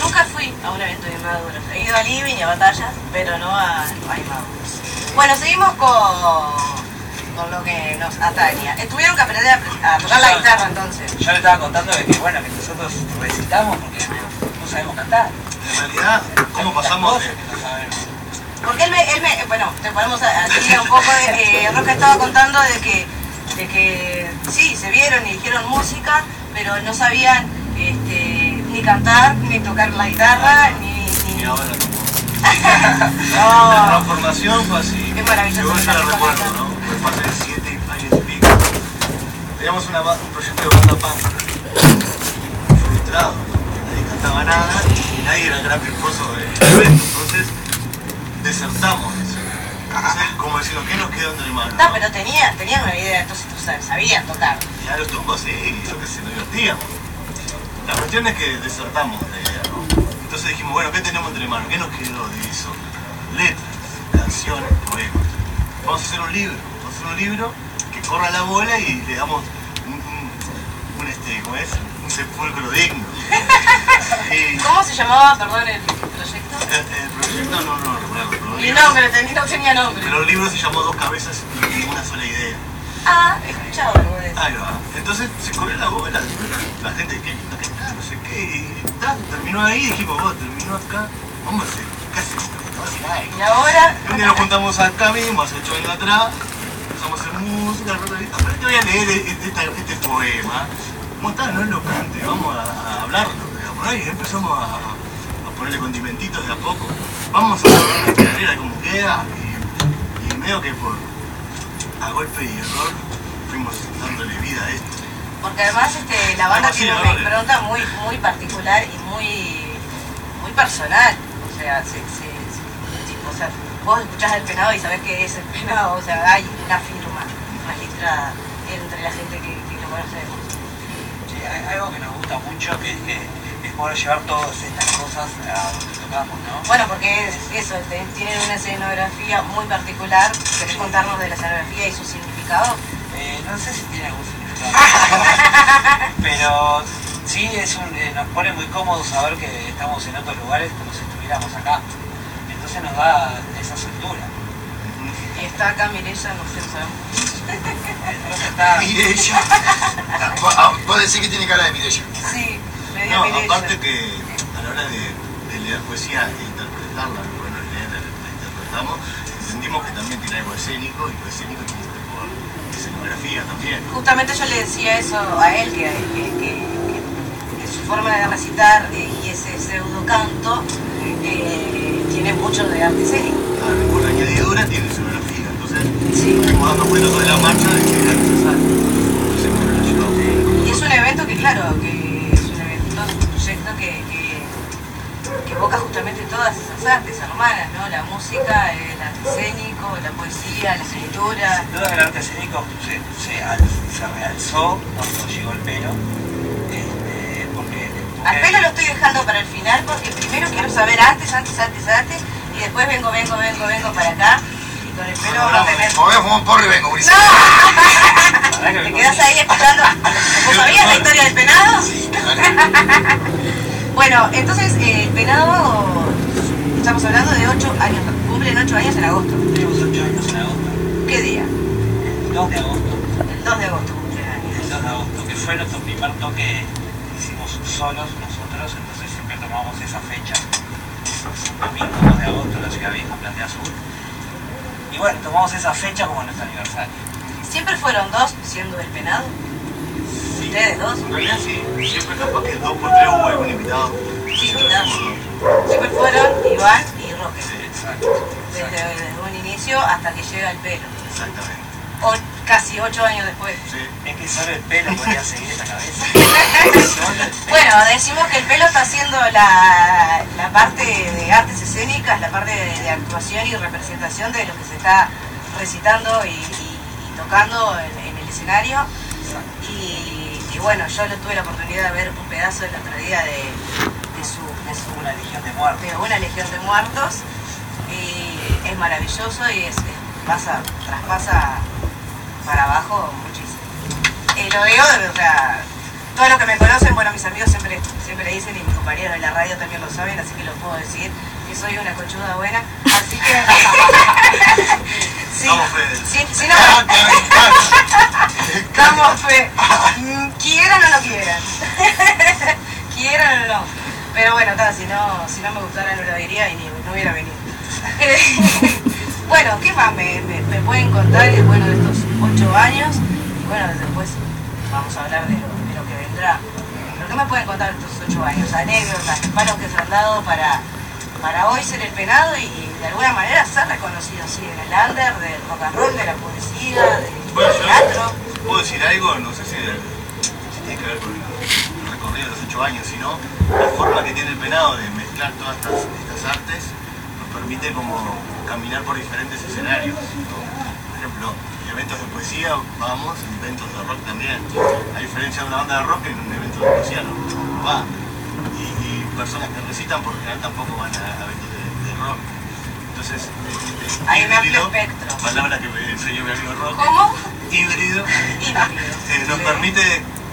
Nunca fui a un evento de inmaduros. He ido a Living y a batallas, pero no a, a inmaduros. Bueno, seguimos con, con lo que nos ataña. Eh, Tuvieron que aprender a, a tocar la guitarra entonces. Yo le estaba contando de que bueno, que nosotros recitamos porque no sabemos cantar. En realidad, ¿cómo pasamos Cosas de, que no sabemos. Porque él me, él me bueno, te ponemos a, un poco de que Roca estaba contando de que, de que sí, se vieron y dijeron música, pero no sabían este, ni cantar, ni tocar la guitarra, ni... ahora La transformación fue así. Qué maravilloso. Yo ya la recuerdo, ¿no? Fue hace siete años y pico. Teníamos una un proyecto de banda punk. Frustrado. Nadie cantaba nada y nadie era el gran virtuoso del evento. Entonces, desertamos eso. Entonces, como decirlo, ¿qué nos quedó entre manos? no, pero tenía, tenían una idea, entonces sabían tocar. Y a los tumbos sí, yo que sé, nos divertíamos. La cuestión es que desertamos la idea, ¿no? Entonces dijimos, bueno, ¿qué tenemos entre manos? ¿Qué nos quedó de eso? Letras, canciones, poemas. Vamos a hacer un libro, vamos a hacer un libro que corra la bola y le damos un, un, un, este, ¿cómo es? Un sepulcro digno. Y ¿Cómo se llamaba, perdón, el proyecto? el, el proyecto no recuerdo, pero, Mi nombre, tenía, no tenía nombre. pero el libro se llamó Dos Cabezas y una sola idea. Ah, he escuchado algo de eso. Ahí va. Entonces se corrió la bola, la gente que no sé qué, terminó ahí dijimos, vos, terminó acá, vamos a hacer, hacer algo. Y ahora... Y un día nos juntamos acá mismo, hace ocho años atrás, empezamos a hacer música, pero te voy a leer este, este- este poema. ¿Cómo está? No lo cante, vamos a, hablarlo, digamos, ¿no? Y empezamos a, a ponerle condimentitos de a poco. Vamos a ver la carrera cómo queda, y, y medio que por a golpe y error fuimos dándole vida a esto. Porque además este, la banda tiene una impronta muy, muy particular y muy, muy personal. O sea, se, se- se- o sea, vos escuchás el penado y sabés que es el penado. O sea, hay una firma magistrada entre la gente que, que lo conocemos. Sí, hay algo que nos gusta mucho que es que es poder llevar todas estas cosas a donde tocamos, ¿no? Bueno, porque es eso, te- tienen una escenografía muy particular. ¿Querés contarnos de la escenografía y su significado? Eh, no sé si tiene algún significado. Pero sí es un, eh, nos pone muy cómodo saber que estamos en otros lugares como si estuviéramos acá. Entonces nos da esa soltura. Y está acá Mirella, no sé, no sabemos. Está. Vos- ah, Vos decís que tiene cara de Mireya. Sí, me dio No, Mirella. aparte que a la hora de, de leer poesía e interpretarla, bueno, la interpretamos, entendimos que también tiene algo escénico y lo escénico tiene que también. Justamente yo le decía eso a él, que, que- que- que su forma de recitar eh, y ese pseudo canto eh, tiene mucho de arte escénico. Claro, y por añadidura tiene escenografía, entonces Sí. fuimos dando cuenta sobre la marcha de que era necesario. Entonces, bueno, lo llevamos las artes hermanas, ¿no? La música, el arte escénico, la poesía, la escritura. Sin duda el arte escénico se, se, al- se realzó cuando llegó el pelo. Este, porque, Al pelo lo estoy dejando para el final porque primero quiero saber antes, antes, antes, antes y después vengo, vengo, vengo, vengo para acá y con el pelo va a tener... Me voy a fumar un porro y vengo, Ulises. ¿Te quedas ahí escuchando? ¿Vos sabías la historia del penado? Bueno, entonces eh, el penado, estamos hablando de 8 años, cumplen 8 años en agosto. Tenemos 8 años en agosto. ¿Qué día? El 2 de agosto. El 2 de agosto cumplen años. El 2 de agosto, que fue nuestro primer toque que hicimos solos nosotros, entonces siempre tomamos esa fecha. Domingo 2 de agosto en la ciudad vieja, Platea Sur. Y bueno, tomamos esa fecha como nuestro aniversario. ¿Siempre fueron dos siendo el penado? ¿Ustedes dos? En realidad sí, siempre capaz que dos por tres hubo algún invitado. Sí, invitados. Siempre fueron Iván y Roque. Exacto. Desde, desde un inicio hasta que llega el pelo. Exactamente. O casi 8 años después. Es que solo el pelo podía seguir esa cabeza. Bueno, decimos que el pelo está haciendo la, la parte de artes escénicas, la parte de, de actuación y representación de lo que se está recitando y, y- y tocando en, en el escenario. Y, y bueno, yo lo tuve la oportunidad de ver un pedazo en la otra día de, de su, de su- Una legión de muertos. de una legión de muertos. Y es maravilloso y es, es- pasa, traspasa para abajo muchísimo. Lo digo, o sea, todos los que me conocen, bueno, mis amigos siempre, siempre dicen y mis compañeros de la radio también lo saben, así que lo puedo decir, que soy una conchuda buena. Así que... sí, sí, sí, no, Damos fe. Mm, Quieran o no quieran. quieran o no. Pero bueno, ta, si no, si no me gustara no lo diría y ni, no hubiera venido. bueno, ¿qué más me, me- me pueden contar eh, bueno, de estos ocho años? Y bueno, después vamos a hablar de lo, de lo que vendrá. ¿Pero qué me pueden contar de estos ocho años? Anécdotas, palos que se han dado para, para hoy ser el penado y, de alguna manera ser reconocido así en el under, del rock and roll, de la poesía, del Bueno, teatro. Puedo decir algo, no sé si, tiene que ver con el recorrido de los ocho años, sino la forma que tiene el penado de mezclar todas estas, estas artes nos permite como caminar por diferentes escenarios. Por ejemplo, eventos de poesía, vamos, eventos de rock también. A diferencia de una banda de rock, en un evento de poesía no, va. Y, personas que recitan por general tampoco van a, eventos de rock. Entonces, Hay un amplio espectro. palabra que me enseñó mi amigo Roque. ¿Cómo? Híbrido. Eh, nos permite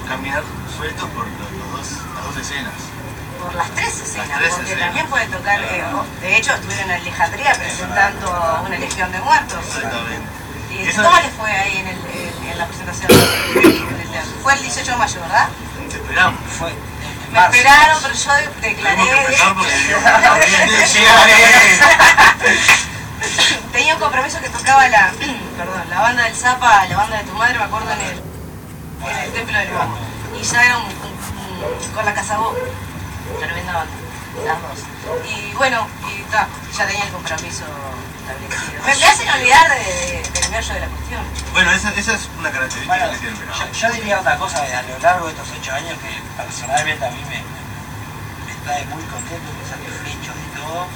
caminar sueltos por los, los dos, las dos escenas. Por las tres escenas, Las tres porque escenas. también puede tocar, eh, de hecho estuvieron en Alejandría presentando una legión de muertos. Exactamente. ¿Y Eso- cómo les fue ahí en, el, en- la presentación? Fue el 18 de mayo, ¿verdad? Te esperamos. Fue. Me esperaron, pero yo declaré... Tenía un compromiso que tocaba la, perdón, la banda del Zapa, la banda de tu madre, me acuerdo en el, en el Templo del Bajo. Y ya era un, un- un- con la Casabó, tremenda banda, las dos. Y bueno, y ta, ya tenía el compromiso. Me, me hacen olvidar de, de- del meollo de la cuestión. Bueno, esa, esa es una característica Bueno, que tiene el yo, yo diría otra cosa a lo largo de estos ocho años que personalmente a mí me, me trae muy contento, muy satisfecho de todo,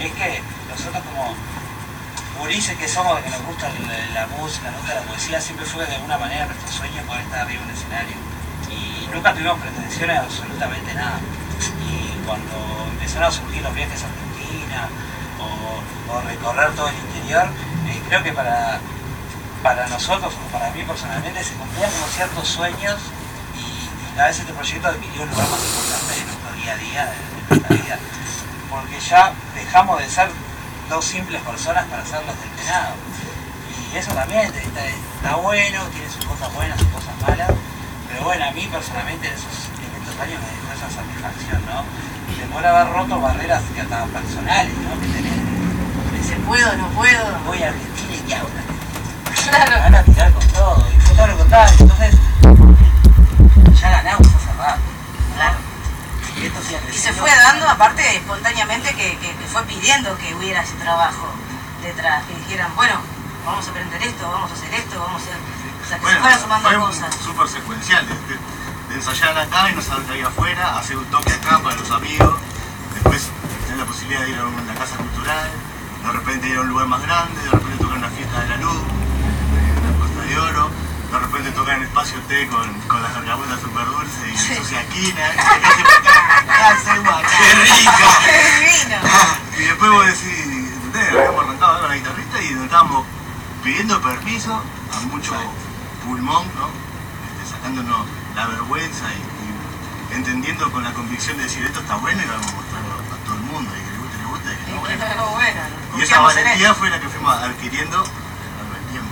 es que nosotros como gurises que somos, que nos gusta la, la música, nos gusta la poesía, siempre fue de alguna manera nuestro sueño poder estar arriba en un escenario. Y nunca tuvimos pretensiones absolutamente nada. Y cuando empezaron a surgir los viajes a Argentina o, recorrer todo el interior, creo que para, para nosotros o para mí personalmente se cumplían como ciertos sueños y, y cada vez este proyecto adquirió un lugar más importante en nuestro día a día, de, nuestra vida. Porque ya dejamos de ser dos simples personas para ser los del penado. Y eso también está, bueno, tiene sus cosas buenas, sus cosas malas. Pero bueno, a mí personalmente en, esos, en estos años me dejó esa satisfacción, ¿no? Poder haber roto barreras que hasta personales, ¿no? Que tenés. Dice, puedo, no puedo. Voy a Argentina y ¿qué hago? Claro. Van a tirar con todo, y fue todo lo contrario. Entonces, ya ganamos hace rato. Claro. Y esto Y se fue dando, aparte, espontáneamente, que, que- que fue pidiendo que hubiera ese trabajo detrás, que dijeran, bueno, vamos a aprender esto, vamos a hacer esto, vamos a hacer... O sea, que se Bueno, fueran sumando fue cosas. súper secuencial. De, de- ensayar acá y no saber qué había afuera, hacer un toque acá para los amigos, después tener la posibilidad de ir a una casa cultural, de repente ir a un lugar más grande, de repente tocar una fiesta de la luz, en la Costa de Oro, de repente tocar en Espacio T con, con las gargabuetas super dulces y sucia quina, ¡qué rica! Y después vos decís, ¿entendés? Habíamos arrancado con la guitarrista y nos estábamos pidiendo permiso a mucho pulmón, ¿no? Este, sacándonos la vergüenza y, y entendiendo con la convicción de decir esto está bueno y lo vamos a mostrarlo a todo el mundo y que le guste, le guste y que no, bueno. bueno, Y esa valentía fue la que fuimos adquiriendo largo del tiempo.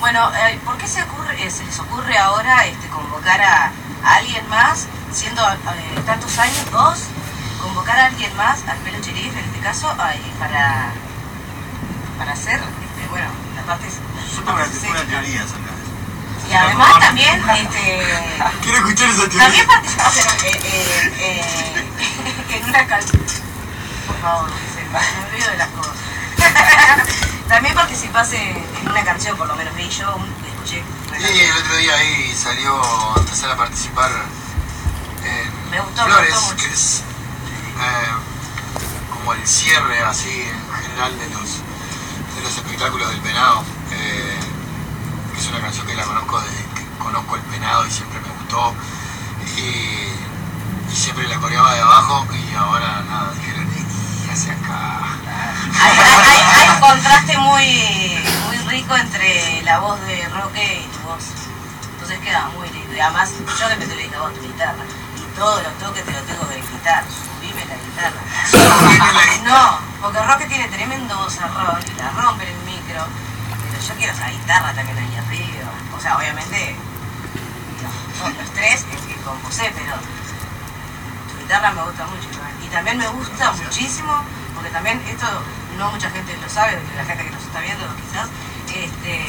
Bueno, eh, ¿por qué se, ocurre, eh, se les ocurre ahora este, convocar a, a alguien más, siendo eh, tantos años, dos, convocar a alguien más, al pelo sheriff en este caso, eh, para, para hacer, este, bueno, la parte... Yo tengo una, teoría. Y además también, este, Quiero escuchar esa teoría. también participas en, eh, eh, eh, en una canción. Por favor, Giselle, me olvido de las cosas. también participás en, una canción, por lo menos vi yo, escuché. Sí, el otro día ahí salió a empezar a participar en Me gustó, me Flores, gustó mucho. que es como el cierre así en general de los, de los espectáculos del penado. eh, una canción que la conozco desde que conozco el penado y siempre me gustó. Y, y siempre la coreaba de abajo y ahora nada, dijeron, y hacia acá. Hay, hay- hay- hay un contraste muy, muy rico entre la voz de Roque y tu voz. Entonces queda muy lindo. Y además, yo le meto la voz tu guitarra. Y todos los toques te los tengo que quitar. Subime la guitarra. No, porque Roque tiene tremendo vozarrón y la rompe el micro. Yo quiero esa guitarra también ahí arriba. O sea, obviamente, los, los tres es que compuse, pero tu guitarra me gusta mucho. Y también me gusta muchísimo, porque también esto no mucha gente lo sabe, la gente que nos está viendo quizás, este,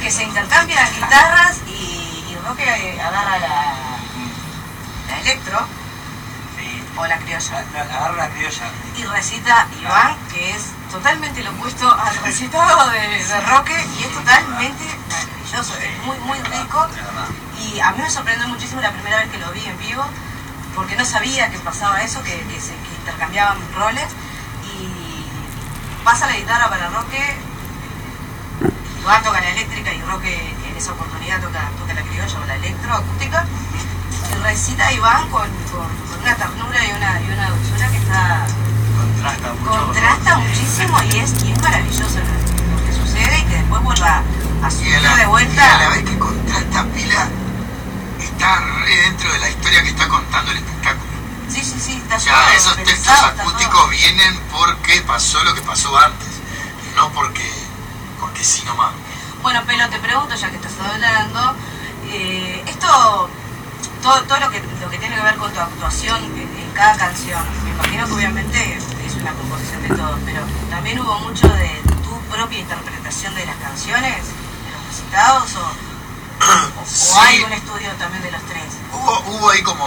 que se intercambian guitarras y, y Roque eh, agarra la, la electro o la criolla. Agarra la criolla. Y recita Iván, que es totalmente lo opuesto al recitado de, de Roque y es totalmente maravilloso, es muy, muy rico. Y a mí me sorprendió muchísimo la primera vez que lo vi en vivo, porque no sabía que pasaba eso, que, que se que intercambiaban roles. Y pasa la guitarra para Roque, Iván toca la eléctrica y Roque en esa oportunidad toca, toca la criolla o la electroacústica. Y recita Iván con, con, con una ternura y una, y una dulzura que está Contrasta mucho. contrasta muchísimo y es, y es maravilloso lo, lo que sucede y que después vuelva a Y subir la, de y a la vuelta. vez que contrasta pila, está re dentro de la historia que está contando el espectáculo. Sí, sí, sí, está O sea, esos textos acústicos vienen porque pasó lo que pasó antes, no porque, porque sí nomás. Bueno, Pelo, te pregunto, ya que estás hablando, eh, esto, todo, todo lo, que, lo que tiene que ver con tu actuación en, en cada canción, me imagino que obviamente es una composición de todos, pero también hubo mucho de tu propia interpretación de las canciones, de los recitados, o, o- Sí. hay un estudio también de los tres. Hubo, hubo ahí como,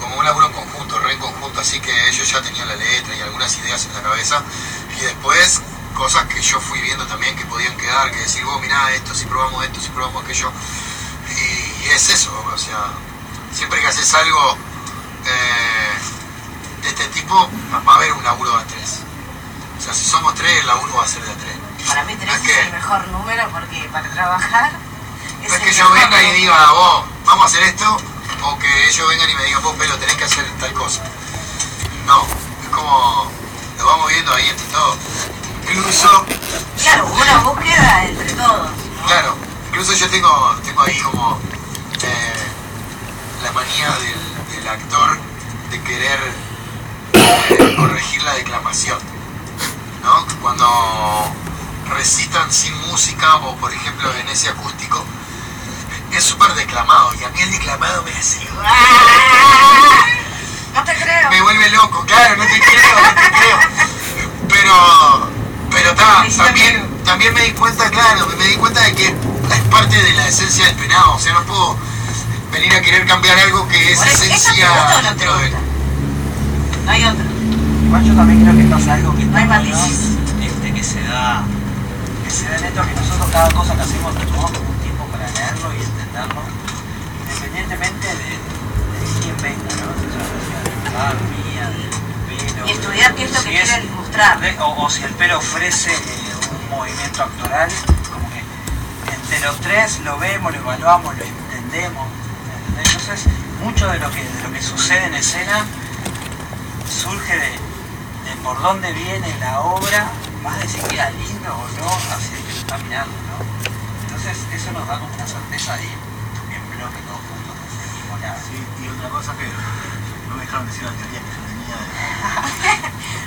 como un laburo en conjunto, re en conjunto, así que ellos ya tenían la letra y algunas ideas en la cabeza. Y después cosas que yo fui viendo también que podían quedar, que decir, vos mirá esto, si probamos esto, si probamos aquello. Y, y es eso, o sea, siempre que haces algo eh, de este tipo, va a haber un laburo a tres. O sea, si somos tres, el laburo va a ser de tres. Para mí tres ¿A es qué? el mejor número porque para trabajar es No es que yo venga y número. diga, vos, vamos a hacer esto, o que ellos vengan y me digan, vos, pelo, tenés que hacer tal cosa. No, es como, lo vamos viendo ahí entre todos. Incluso, Claro, una búsqueda entre todos. ¿no? claro, incluso yo tengo, tengo ahí como eh, la manía del, del actor de querer eh, corregir la declamación. ¿No? Cuando recitan sin música, o por ejemplo en ese acústico, es súper declamado, y a mí el declamado me hace... No te creo. me vuelve loco, claro, no te creo, no te creo. Pero, pero también, también me di cuenta, claro, me di cuenta de que es parte de la esencia del penado, o sea, no puedo venir a querer cambiar algo que es Por eso, ¿eso te esencia no dentro de... No hay otro. Igual yo también creo que esto es algo que No hay matices. este, que se da, que se da en esto que nosotros cada cosa que hacemos tomamos como un tiempo para leerlo y entenderlo, independientemente de, de quién venga, ¿no? Mía. Y estudiar qué es lo que es- quieren mostrar. O, o si el pelo ofrece eh, un movimiento actoral, como que entre los tres lo vemos, lo evaluamos, lo entendemos. ¿entendés? Entonces, mucho de lo que, de lo que sucede en escena surge de, de por dónde viene la obra, más de si queda lindo o no, hacia el que lo está mirando, ¿no? Entonces, eso nos da como una sorpresa de en bloque todos juntos, la... Sí, y otra cosa que no me dejaron decir la teoría que yo tenía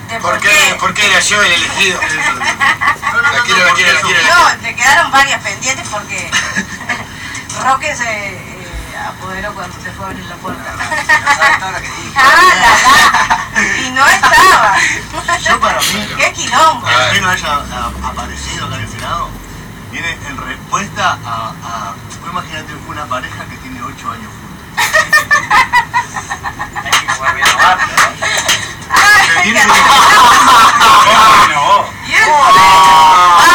de... ¿De ¿Por qué, ¿Por qué era yo el elegido? La quiero, la quiero, la quiero. No, le quedaron varias pendientes porque Roque se eh, apoderó cuando se fue a abrir la puerta. No que dije. ¡Ah, la, la! Y no estaba. Yo para mí, ¡Qué quilombo! que el pelo haya aparecido acá en el Senado, viene en respuesta a, a vos imagínate una pareja que tiene 8 años juntos. Hay que jugar bien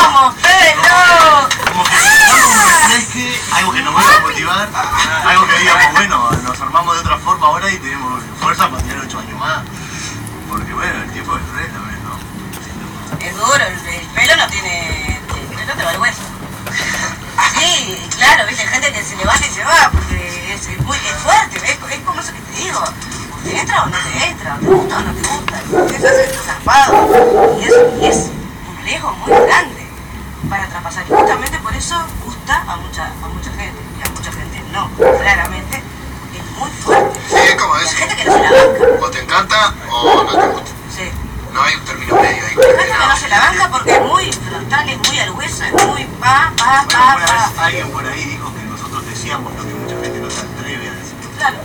¡Vamos, pelo! como que algo que nos vuelva a motivar, algo que digamos, bueno, nos armamos de otra forma ahora y tenemos fuerza para tener 8 años más. Porque bueno, el tiempo es re también, ¿no? Es duro, el, el pelo no tiene. El pelo te vergüenza. Sí, claro, viste, gente que se levanta y se va porque es, muy es fuerte, es como eso que te digo. O ¿Te entra o no te entra? ¿O ¿Te gusta o no te gusta? Eso es zarpado. Y es, y es un riesgo muy grande para traspasar. Y justamente por eso gusta a mucha, a mucha gente. Y a mucha gente no, claramente. Es muy fuerte. Sí, es como Hay decir, gente que no se la banca. o te encanta o no te gusta. Sí. No hay un término medio ahí. Hay gente que no se la banca porque es muy frontal, es muy al hueso, es muy pa, pa, pa, alguien por ahí dijo que nosotros decíamos lo que mucha gente no se atreve a decir. Claro.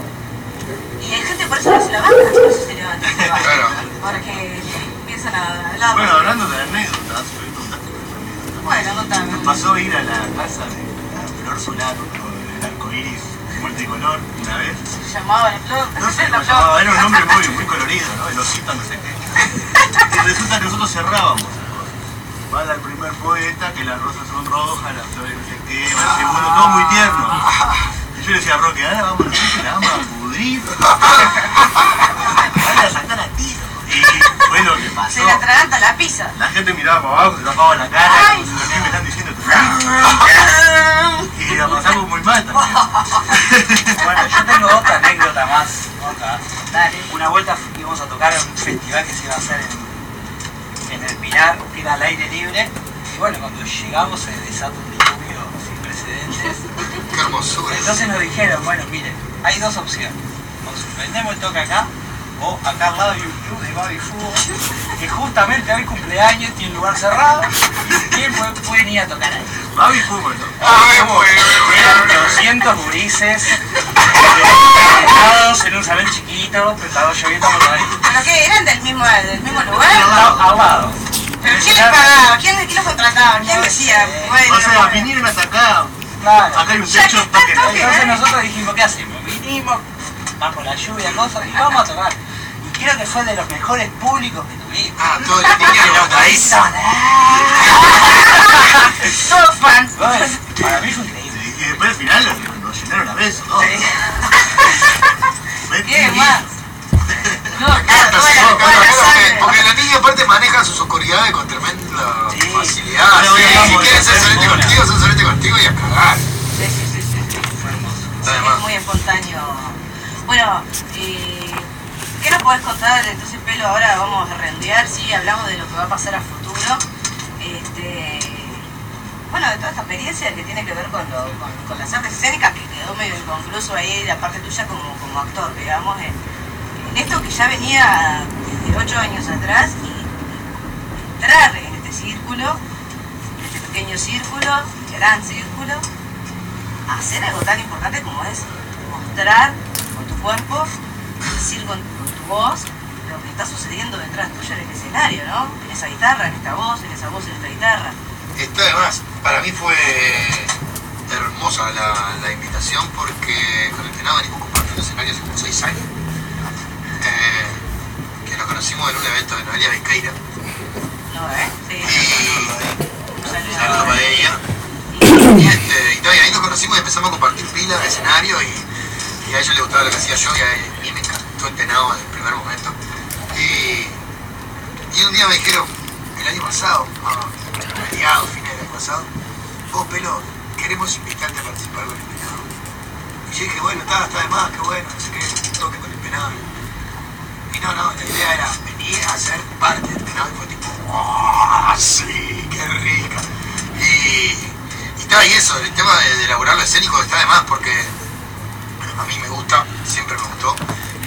Y hay gente por eso no se la banca, por eso se levanta. Claro. Porque empiezan a hablar. Bueno, hablando de anécdotas. Bueno, contame. Nos pasó ir a la casa de la Flor Solar con el arcoíris multicolor una vez. Se llamaba el flor. No sé la llamaba, era un nombre muy, muy colorido, ¿no? El osito no sé qué. Y resulta que nosotros cerrábamos. Va el primer poeta, que las rosas son rojas, las flores no sé qué, el segundo, todo muy tierno. Y yo le decía a Roque, ahora vamos nosotros la vamos a Van a sacar a tiro. Y fue lo que pasó. Se le atraganta la pizza. La gente miraba para abajo, se tapaba la cara, Ay. si me están diciendo Y la pasamos muy mal también. Bueno, yo tengo otra anécdota más. Otra. Dale. Una vuelta íbamos a tocar en un festival que se iba a hacer en, en el Pinar, que era al aire libre. Y bueno, cuando llegamos se desata un diluvio sin precedentes. Qué hermosura. Entonces nos dijeron, bueno, miren, hay dos opciones. O suspendemos el toque acá, o acá al lado hay un club de baby fútbol, que justamente hoy cumpleaños, tiene un lugar cerrado, y ¿quién puede, pueden ir a tocar ahí? Babi fútbol, bueno, Eran 200 gurises, sentados en un salón chiquito, pero estaba lloviendo por ahí. ¿Pero qué? ¿Eran del mismo, del mismo Al lugar? lado. Al lado. ¿Pero quién les pagaba? ¿Quién, quién los contrataba? ¿Quién decía? Bueno, O sea, vinieron hasta acá, Claro. acá hay un techo. Entonces nosotros dijimos, ¿qué hacemos? Vinimos, bajo la lluvia, cosas, y vamos a tocar. Y creo que fue de los mejores públicos que tuvimos. Ah, todo el Pero lo traís. Todos Para mí fue increíble. Y después al final nos llenaron a besos, ¿no? Sí. Fue ¿Qué divino. más? No, claro, la, la porque, los niños aparte manejan sus oscuridades con tremenda Sí. facilidad. Si quieren ser solete contigo, son solete contigo y a cagar. Sí, sí, sí, sí, sí. Fue Es muy espontáneo. Bueno, eh, ¿qué nos podés contar? Entonces, Pelo, ahora vamos a rendear, sí, hablamos de lo que va a pasar a futuro. Este, bueno, de toda esta experiencia que tiene que ver con, lo- con, con las artes escénicas, que quedó medio inconcluso ahí la parte tuya como, como actor, digamos, en, en esto que ya venía desde ocho años atrás y entrar en este círculo, en este pequeño círculo, gran círculo, hacer algo tan importante como es mostrar con tu cuerpo, decir con, con tu voz lo que está sucediendo detrás tuyo en el escenario, ¿no? En esa guitarra, en esta voz, en esa voz, en esta guitarra. Está de más. Para mí fue hermosa la, la invitación porque con el Fenado venimos compartiendo escenarios hace como 6 años. Eh, que nos conocimos en un evento de Noelia Bequeira. ¿No, eh? Sí. Y Un saludo. saludo para ella. Y, este, y, y ahí nos conocimos y empezamos a compartir pilas de escenario y, y a ella le gustaba lo que hacía yo y a, mí me encantó el Fenado desde el primer momento. Y, y un día me dijeron, el año pasado, mediados, fines del año pasado, vos, Pelo, queremos invitarte a participar con el penado. Y yo dije, bueno, está, está de más, qué bueno, no sé qué, toque con el penado. Y no, no, la idea era venir a ser parte del penado y fue tipo, ¡oh, sí, qué rica! Y, y está, y eso, el tema de, de elaborar lo escénico está de más porque a mí me gusta, siempre me gustó.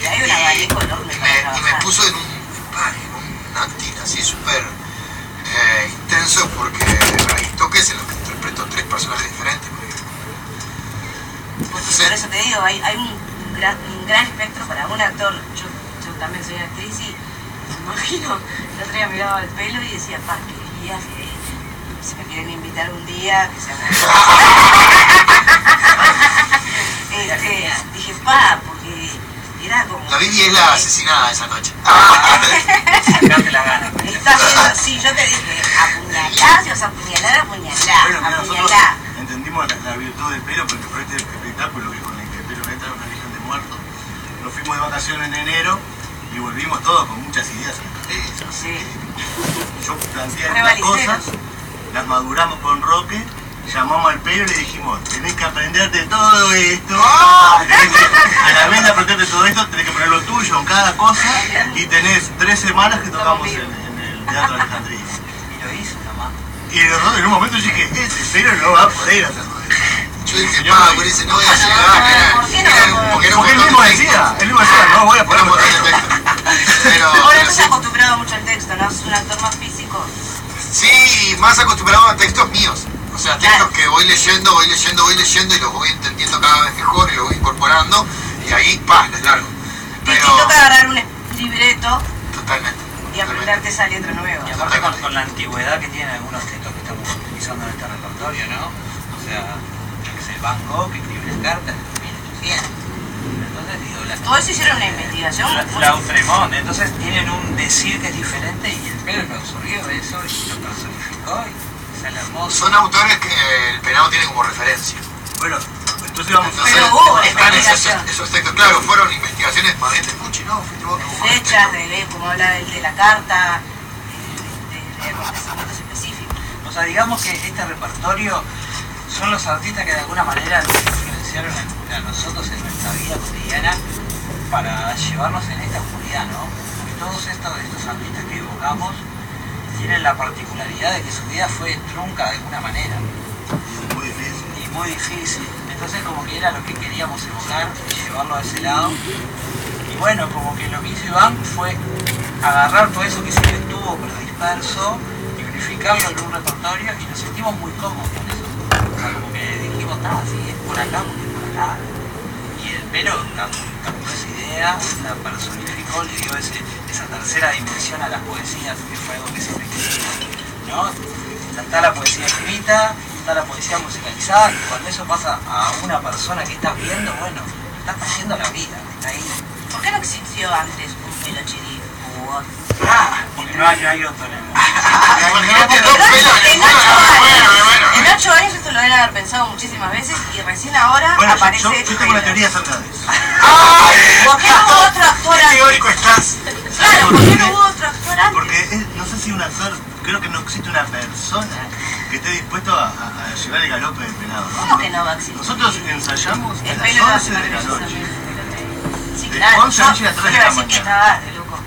Y hay abanico me, y me trabajar. puso en un, en un acting así súper eh, intenso porque hay toques en los que interpreto tres personajes diferentes. Porque por eso te digo, hay, hay un, gran, un gran espectro para un actor. Yo, yo también soy actriz y me imagino, el otro día miraba el pelo y decía, pa, qué viaje. Si me quieren invitar un día, que se este, Dije, pa, porque era como. La Vivi es la asesinada esa noche. Sacarte la gana. Sí, yo te dije, apuñalá, si vas a apuñalar, apuñalá, Bueno, mira, apuñalá. entendimos la, la virtud del pelo porque por este espectáculo que con el que el pelo entra en una legión de muertos. Nos fuimos de vacaciones en enero y volvimos todos con muchas ideas. Sí. Yo planteé baliceros. cosas, las maduramos con Roque, llamamos al pelo y le dijimos, tenés que aprenderte todo esto. Tenés que- a la vez de aprenderte todo esto, tenés que poner lo tuyo en cada cosa y tenés tres semanas que tocamos en, en el Teatro Alejandría. Y lo hizo nomás. Y en un momento yo dije, este pelo no va a poder hacerlo. Yo dije, pa, por ese no voy a llegar. ¿Por qué no? porque Porque él mismo decía, él mismo decía, no voy a poder hacerlo. texto. Pero, Ahora pero estás acostumbrado mucho al texto, ¿no? Es un actor más físico. Sí, más acostumbrado a textos míos. O sea, textos Claro. que voy leyendo, voy leyendo, voy leyendo y los voy entendiendo cada vez mejor y los voy incorporando. Y ahí, pa, les largo. Pero, Distinto que agarrar un libreto totalmente. y aprenderte esa letra nueva. Y aparte con, con la antigüedad que tienen algunos textos que estamos utilizando en este repertorio, ¿no? O sea, que sé, Van Gogh que escribió las cartas en 1800. Entonces digo, la, Todo eso hicieron una investigación. la, la entonces tienen un decir que es diferente y el pelo lo absorbió eso y lo personificó y sale hermoso. Son autores que el penado tiene como referencia. Bueno, entonces vamos a Entonces, Pero hubo están esos, textos, claro, fueron investigaciones más bien de Pucci, ¿no? Fuiste vos Fechas, de como habla el de la carta, de, de acontecimientos específicos. O sea, digamos que este repertorio son los artistas que de alguna manera influenciaron a, a nosotros en nuestra vida cotidiana para llevarnos en esta oscuridad, ¿no? Porque todos estos, estos artistas que evocamos tienen la particularidad de que su vida fue trunca de alguna manera muy difícil. y muy difícil. Entonces como que era lo que queríamos evocar, llevarlo a ese lado. Y bueno, como que lo que hizo Iván fue agarrar todo eso que siempre estuvo pero disperso y unificarlo en un repertorio y nos sentimos muy cómodos con eso. O sea, como que sí, es por acá, porque es por acá. Y el pelo captó esa idea, la personificó, le dio ese- esa tercera dimensión a las poesías, que fue algo que siempre quisimos, ¿no? Está la poesía escrita, está la poesía musicalizada, y cuando eso pasa a una persona que estás viendo, bueno, estás haciendo la vida, está ahí. ¿Por qué no existió antes un pelo chirif? o- Ah, porque no hay, no hay otro en el mundo. Imagínate dos En pelos en el ocho años, en ocho lo haber pensado muchísimas veces y recién ahora Bueno, yo, aparece yo- este yo tengo una teoría acerca de eso. ¿Por qué no hubo otro actor Qué antes? teórico estás. Claro, ¿por qué no hubo otro actor antes? Porque es- no sé si un actor, creo que no existe una persona que esté dispuesto a, a- a llevar el galope del penado. ¿no? ¿Cómo que no va a existir? Nosotros ensayamos a El las pelo lo 11 hace de la noche. Sí, De claro. 11 a 11 a 3 de la que mañana. de loco.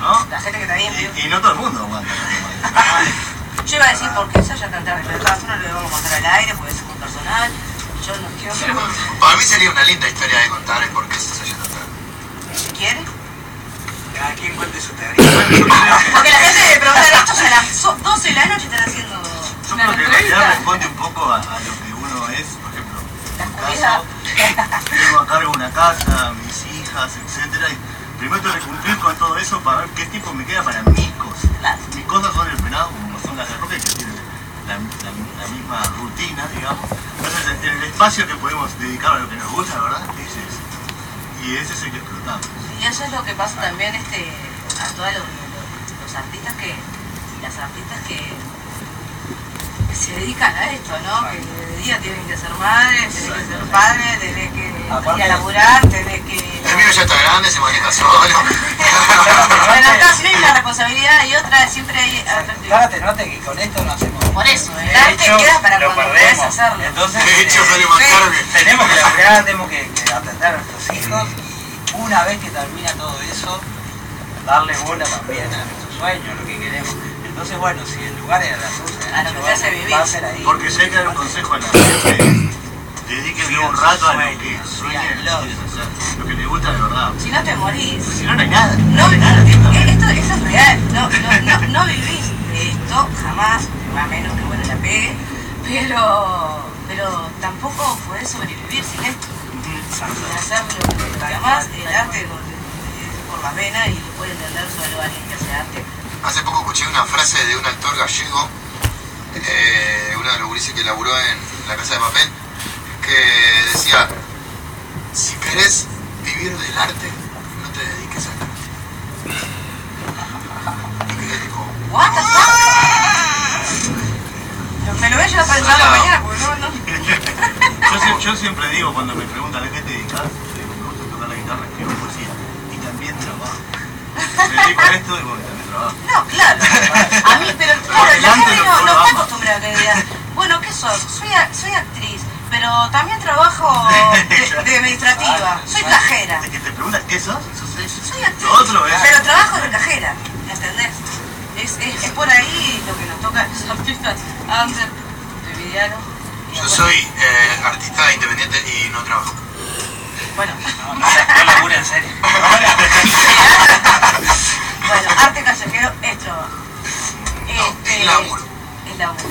¿no? La gente que está bien. Y, y no todo el mundo aguanta. Yo iba a decir porque eso ya cantar en el caso, no lo vamos a contar al aire porque es muy personal. Yo no quiero. Para mí sería una linda historia de contar el por qué se haya notado. Si quiere. Cada quien cuente su teoría. Porque la gente debe preguntar esto a las so- 12 de la noche están haciendo Yo creo que en realidad responde un poco a, a lo que uno es, por ejemplo. La caso, tengo a cargo una casa, mis hijas, etcétera. Y primero tengo que cumplir con todo eso para ver qué tiempo me queda para mis cosas. Mis cosas son el penado, como son las de Roque, que tienen la, la- la misma rutina, digamos. Entonces, en el espacio que podemos dedicar a lo que nos gusta, ¿verdad? Es. Y ese es el que explotamos. Y eso es lo que pasa también este, a todos los, los- los artistas que, las artistas que se dedican a esto, ¿no? Que de día tienen que ser madres, tienen que ser padres, tienen que ir a laburar, tienen que... Mi negro ya está grande, se maneja solo. Bueno, acá sí hay una responsabilidad y otra, siempre hay note que con esto no hacemos. Por eso, el arte queda para lo cuando podés hacerlo. Entonces, De hecho, eh, sale más caro que. tenemos que laburar, tenemos que, que atender a nuestros hijos y una vez que termina todo eso, darle bola también a nuestros sueños, lo que queremos. Entonces, bueno, si el lugar era la A lo que te hace vivir. va a ser ahí. Porque si hay que dar un consejo a la gente, dedíquenle un rato a lo que sueñen, lo que les gusta de verdad. Si no te morís. Si no, no hay nada. No, hay eh, nada. esto, esto es real, no, no, no, no vivís de esto jamás, a menos que bueno la pegue, pero, pero tampoco podés sobrevivir sin esto, sin hacer lo que te además el arte es por la vena y lo puede entender solo alguien que hace arte. Hace poco escuché una frase de un actor gallego, eh, uno de los gurises que laburó en la casa de papel, que decía, si querés vivir del arte, no te dediques al arte. Y quedé tipo, What the fuck? Me lo voy a llevar para pensar mañana porque no, no. Yo, sie- yo siempre digo cuando me preguntan a qué te dedicas, digo, me gusta tocar la guitarra, escribo poesía y también trabajo. Dedico a esto y bueno, también trabajo. No, claro. A mí, pero claro, la gente no, no está acostumbrada a que digan, bueno, ¿qué sos? Soy, a- soy actriz, pero también trabajo de, de administrativa, soy cajera. De que te preguntan qué sos, sos eso. Soy actriz, otro es. pero trabajo de cajera, ¿entendés? Es, es, es por ahí lo que nos toca a los artistas under, Montevideano. y yo soy eh, artista independiente y no trabajo. Bueno, No, no, no labura en serio. bueno, arte callejero es trabajo. Este, es laburo. Es laburo.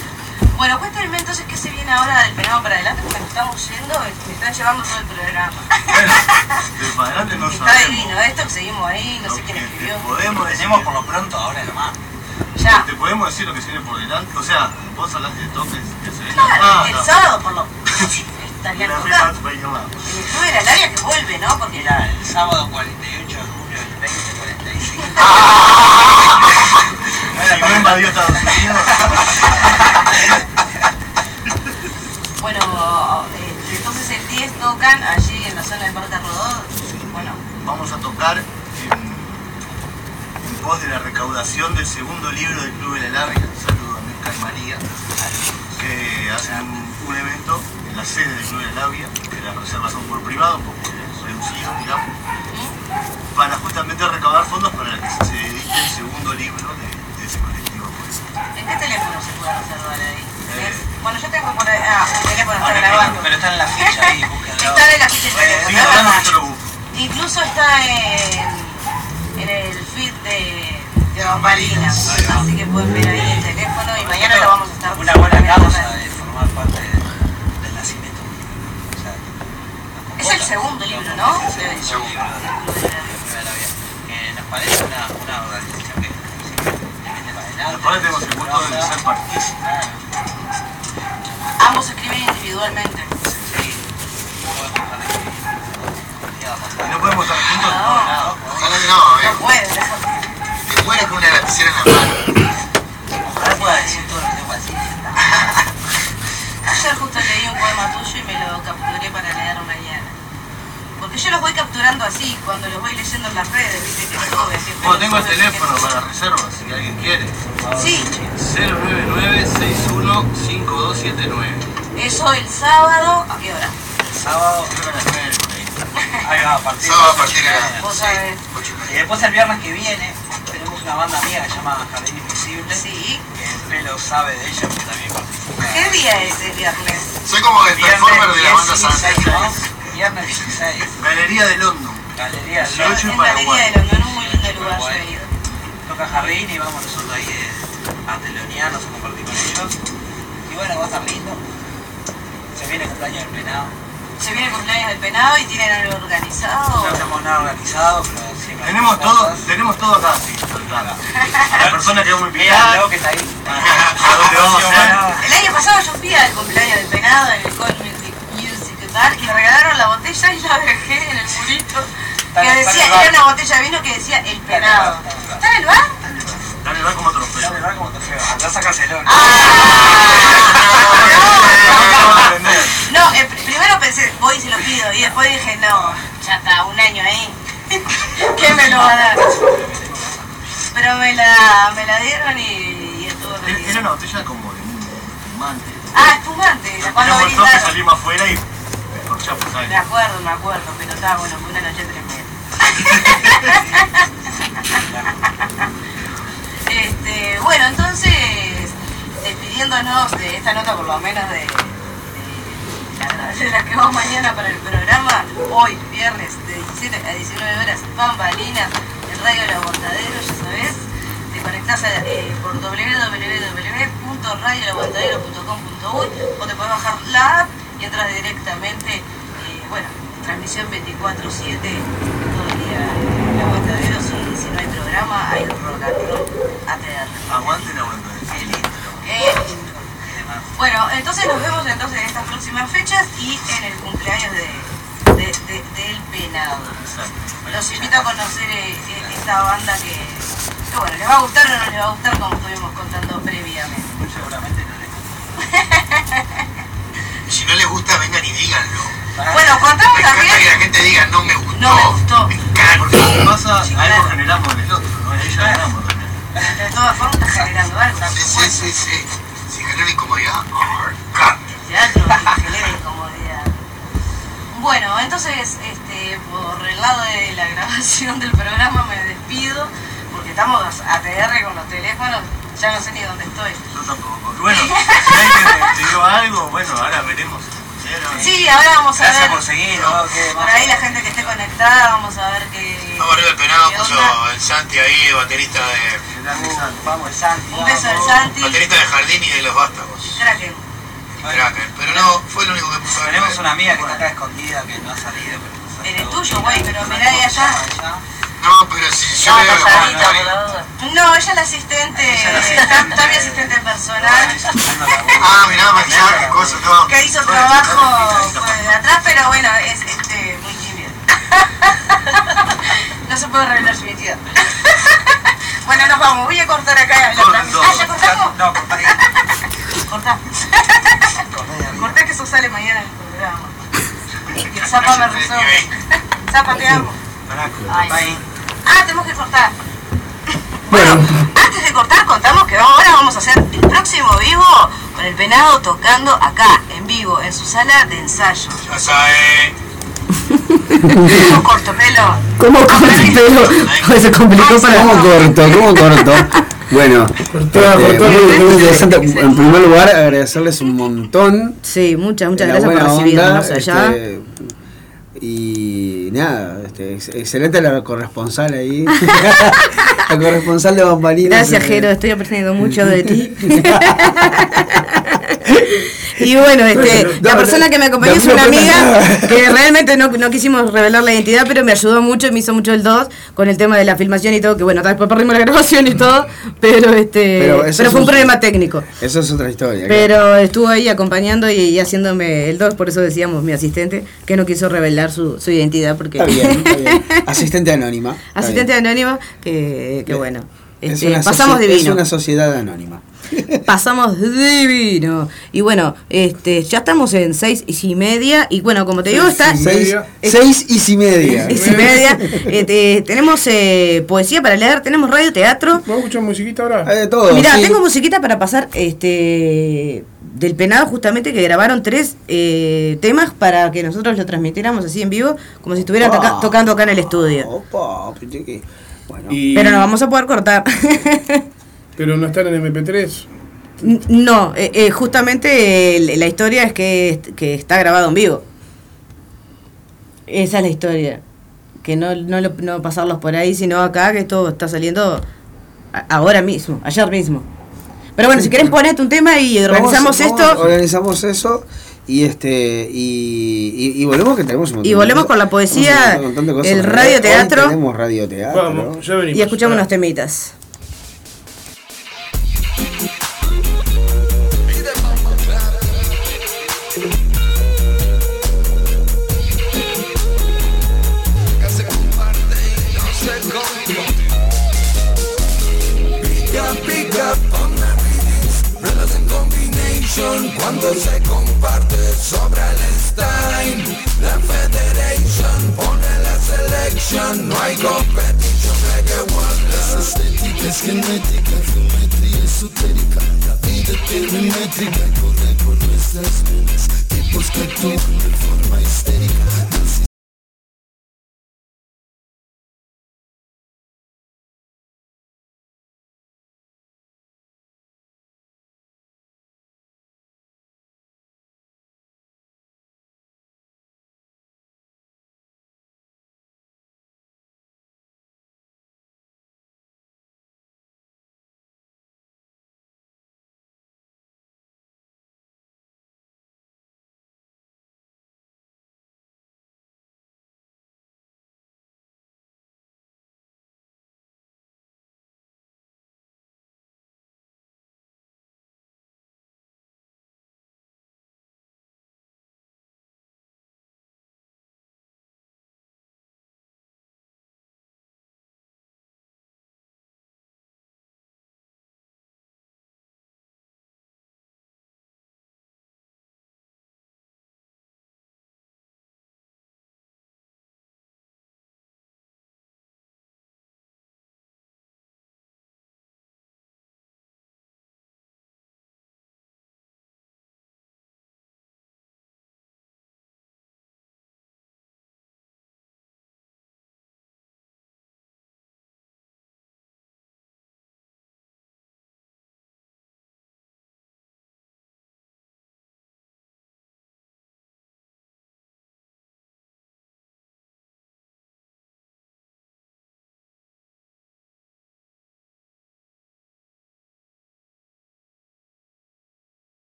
Bueno, cuéntenme entonces qué se viene ahora del penado para adelante, porque nos estamos yendo, me están llevando todo el programa. Bueno, de para adelante no Está sabemos. divino esto, que seguimos ahí, no sé Lo quién escribió. podemos Tenemos por lo pronto ahora nomás. Ya. te podemos decir lo que se viene por delante. O sea, vos hablaste de topes que se viene. Claro, Ah, el no. sábado por lo estaría lado. El club de la área que vuelve, ¿no? Porque Mira, el sábado 48 de julio del 2045. Si no invadió Estados Unidos. Bueno, eh, entonces el 10 tocan allí en la zona de Parque Rodó. Bueno, Vamos a tocar en, en pos de la recaudación del segundo libro del Club de la Labia. Saludo a Mirka y María, que hacen un, un evento en la sede del Club de la Labia, que las reservas son por privado, porque es reducido, digamos, para justamente recaudar fondos para que se edite el segundo libro de, de ese colectivo. pues. ¿en qué teléfono se puede reservar ahí? Eh. Bueno, yo tengo por ahí. Ah, el teléfono está grabando. pero está en la ficha ahí, búsquenlo. Está en la ficha que yo lo busco. Incluso está en, en el feed de, de Bambalinas. Así que pueden ver ahí el teléfono y mañana lo vamos a estar Una buena causa de formar parte del nacimiento. O sea, nos Es el segundo libro, ¿no? el segundo nos parece una, una organización que. Aparte tenemos el gusto de ser partícipes. Ambos escriben individualmente. sí. Y no podemos estar juntos No. nada. Ojalá que no, No eh. pueden. Que muera con una lapicera en la mano. Ojalá pueda decir todo lo que tengo decir. Ayer justo leí un poema tuyo y me lo capturé para leer mañana. Porque yo los voy capturando así, cuando los voy leyendo en las redes, viste que sube, siempre Bueno, tengo el teléfono para reservas, si alguien quiere. Sí, 099-615279. eso el sábado, ¿a qué hora? El sábado, Creo que a las 9 por ahí. ahí va a partir. Sábado a partir de Vos sabés. Y después el viernes que viene tenemos una banda amiga que se llama Jardín Invisible. Sí. Que el pelo sabe de ella porque también participa. ¿Qué día es el viernes? Soy como el performer de la banda 16, Santa. ¿no? Viernes 16. Galería de London. Galería del 18 Norte. En Paraguay. Galería de London, un muy lindo lugar, yo he ido. Toca Jardín y vamos nosotros ahí de arte leonianos a compartir con ellos. Y bueno, va a estar lindo. Se viene el cumpleaños del penado. Se viene el cumpleaños del penado y tienen algo organizado. No tenemos nada organizado, pero siempre. Tenemos todo, tenemos todo acá, sí, soltado. La persona que a Mira, invitar, Leo que está ahí. a dónde vamos a hacer. El año pasado yo fui al cumpleaños del penado en el Call Bar y me regalaron la botella y la dejé en el murito. Está Que en- está en decía, el bar. era una botella de vino que decía el en el penado. bar, está en el bar. ¿Está en el bar? Dale, va como trofeo. Ya me va como trofeo. Andá a sacárselo. ¿no? Ah, eh, primero pensé, voy y se lo pido y después dije, no, ya está, un año ahí. ¿Quién me lo va a dar? Pero me la, me la dieron y, y estuvo Era feliz. era una botella como de un espumante. Ah, espumante, la cual Éramos venís dos que dando. salimos aire. acuerdo, me acuerdo, pero estaba bueno, fue una noche tremenda. este, bueno, entonces, despidiéndonos de esta nota por lo menos de, de la, que vamos mañana para el programa, hoy, viernes, de 17 a 19 horas, bambalinas, en Radio El ya sabes, te conectás a, eh, por www.radiolaguantadero.com.uy o te puedes bajar la app y entras directamente, eh, bueno, transmisión 24-7, todo el día el aguantadero, si, si no hay programa, hay rock and roll ATR. Qué lindo. Qué lindo. Bueno, entonces nos vemos entonces en estas próximas fechas y en el cumpleaños de, de- de- del penado. Los invito a conocer eh, eh, esta banda que, que, bueno, les va a gustar o no les va a gustar como estuvimos contando previamente. Seguramente no le Y si no les gusta, vengan y díganlo. Bueno, contamos Me encanta que también. la gente diga, no me gustó. No me gustó. Me encanta. Porque si pasa, Sí, algo generamos del otro, ¿no? Ahí ya ganamos también. De todas formas está generando algo. Sí, sí, sí, sí. Si genera incomodidad, cambio. teatro que genera incomodidad. Bueno, entonces, este, por el lado de la grabación del programa me despido, porque estamos ATR con los teléfonos, ya no sé ni dónde estoy. Yo tampoco. Bueno, si alguien te dio algo, bueno, ahora veremos. Sí, ahora vamos a ver, por seguir, ¿no? ¿Qué por ahí la gente que esté conectada, vamos a ver qué... Vamos arriba el penado, puso el Santi ahí, el baterista de, Vamos, el Santi. Un beso al. Santi, baterista de Jardín y de los Vástagos. Kraken. Cracker. Pero no, fue el único que puso. Tenemos una amiga que está acá escondida, que no ha salido. pero no sabe Eres dónde. tuyo, güey, pero mirá ahí allá. No, pero si yo No, por la duda. No, ella es la asistente, está, mi asistente personal. Ah, mirá, maquillaje, cosas, todo. que hizo trabajo de atrás, pero bueno, es este, muy tímida. No se puede revelar su identidad. Bueno, nos vamos, voy a cortar acá la transmisión. Ah, ¿ya cortamos? No, corta ahí. Cortá. Cortá que eso sale mañana en el programa. Zapa me rezó. Zapa, te amo. Ah, tenemos que cortar. Bueno, Antes de cortar, contamos que ahora vamos a hacer el próximo vivo con el penado tocando acá, en vivo, en su sala de ensayo. Ya sabe. ¿Cómo corto pelo? ¿cómo corto pelo? Se complicó para ¿Cómo corto? ¿Cómo corto? Bueno, este, muy, muy interesante. En primer lugar, agradecerles un montón. Sí, muchas, muchas gracias por recibirnos allá. este, y nada, este, ex- excelente la corresponsal ahí. la corresponsal de Bambalinas. Gracias, eh, Jero, estoy aprendiendo mucho de ti. y bueno, este, la persona no, que me acompañó no es una amiga que realmente no, no quisimos revelar la identidad, pero me ayudó mucho y me hizo mucho el 2 con el tema de la filmación y todo, que bueno, después perdimos la grabación y todo, pero este Pero fue un un- problema técnico. Eso es otra historia. claro. Pero estuvo ahí acompañando y, y haciéndome el 2, por eso decíamos mi asistente, que no quiso revelar su, su identidad, porque Está bien, está bien. Asistente anónima. asistente bien. anónimo, que, que bueno, Es este, pasamos divino. Es una sociedad anónima. Pasamos divino. Y bueno, este, ya estamos en seis y media. Y bueno, como te digo, está. y Seis, media. seis y si media. Seis y media. Este, tenemos eh, poesía para leer, tenemos radio teatro. ¿Vamos a escuchar musiquita ahora? Hay de todo. Mirá, sí. tengo musiquita para pasar este del penado justamente que grabaron tres eh, temas para que nosotros lo transmitiéramos así en vivo, como si estuvieran toca- Ah. tocando acá en el estudio. Opa, Bueno, Y- Pero no vamos a poder cortar. Pero no están en MP3. N- no, eh, eh, justamente eh, la historia es que, que está grabado en vivo. Esa es la historia. Que no, no, lo- no pasarlos por ahí, sino acá, que todo está saliendo a- ahora mismo, ayer mismo. Pero bueno, si querés ponete un tema y organizamos vamos- vamos, esto Organizamos eso y este y, y, y volvemos que tenemos un montón y de volvemos cosas. con la poesía, Tenemos un montón de cosas el para radio ver. Hoy teatro Tenemos radio teatro. Vamos, ya venimos. y escuchamos unos temitas. Cuando se comparte sobra el Stein, la Federation pone la selection. No I go back, yo reggae wonder Estética es genética, geometría esotérica. La vida tiene métrica, corre por nuestras venas. Tipos que actúan de forma histérica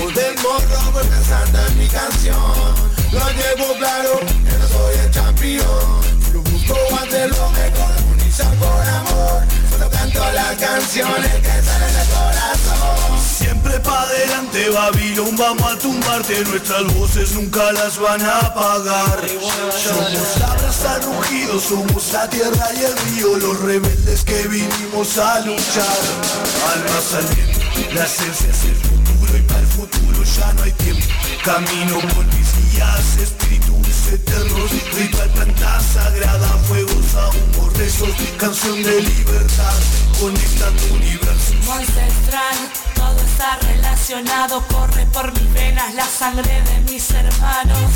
Bajo del morro voy pensando en mi canción Lo llevo claro que no soy el campeón Lo busco ante lo mejor, armonizar por amor Solo canto las canciones que salen del corazón Siempre pa' adelante Babilón, vamos a tumbarte. Nuestras voces nunca las van a apagar. Somos la brasa rugido, somos la tierra y el río Los rebeldes que vinimos a luchar. Almas al esencia es el futuro Y para el futuro ya no hay tiempo. Camino por mis guías, espíritus eternos Ritual, planta sagrada, fuegos, ahumos, rezos Canción de libertad, conectando universos ancestral, todo está relacionado, corre por mis venas la sangre de mis hermanos.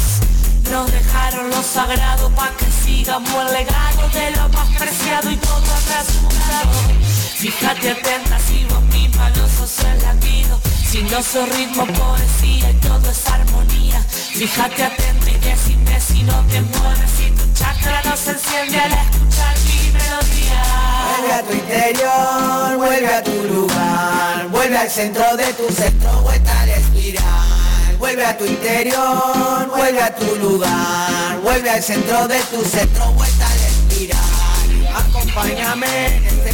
Nos dejaron lo sagrado pa' que sigamos el legado de lo más preciado y todo resultado. Fíjate atenta si vos misma no sos el latido, si no sos ritmo, poesía y todo es armonía. Fíjate atenta y decime si no te mueves, si tu chakra no se enciende al escuchar mi melodía. Vuelve a tu interior, vuelve a tu lugar, vuelve al centro de tu centro, vuelta al espiral. Vuelve a tu interior, vuelve a tu lugar, vuelve al centro de tu centro, vuelta al espiral. Acompáñame en este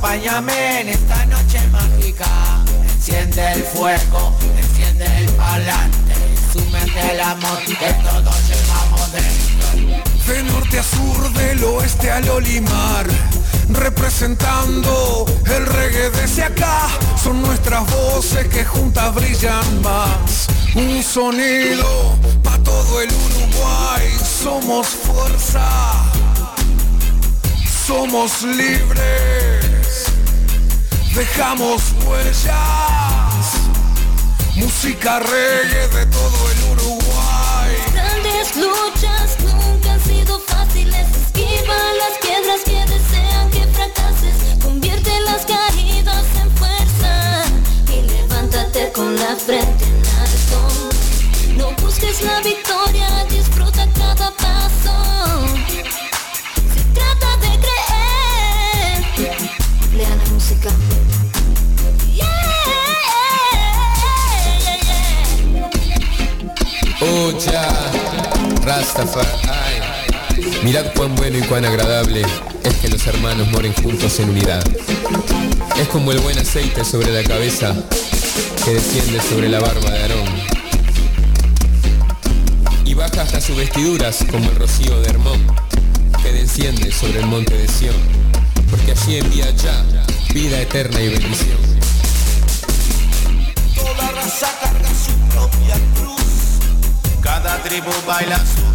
acompáñame en esta noche mágica. Enciende el fuego, enciende el parlante, súmete el amor que todos llevamos dentro. De norte a sur, del oeste al olimar Representando el reggae desde acá Son nuestras voces que juntas brillan más Un sonido pa' todo el Uruguay Somos fuerza Somos libres. Dejamos huellas. Música reggae de todo el Uruguay. Grandes luchas nunca Es como el buen aceite sobre la cabeza que desciende sobre la barba de Aarón. Y baja hasta sus vestiduras como el rocío de Hermón que desciende sobre el monte de Sión. Porque allí envía ya vida eterna y bendición. Toda raza carga su propia cruz. Cada tribu baila su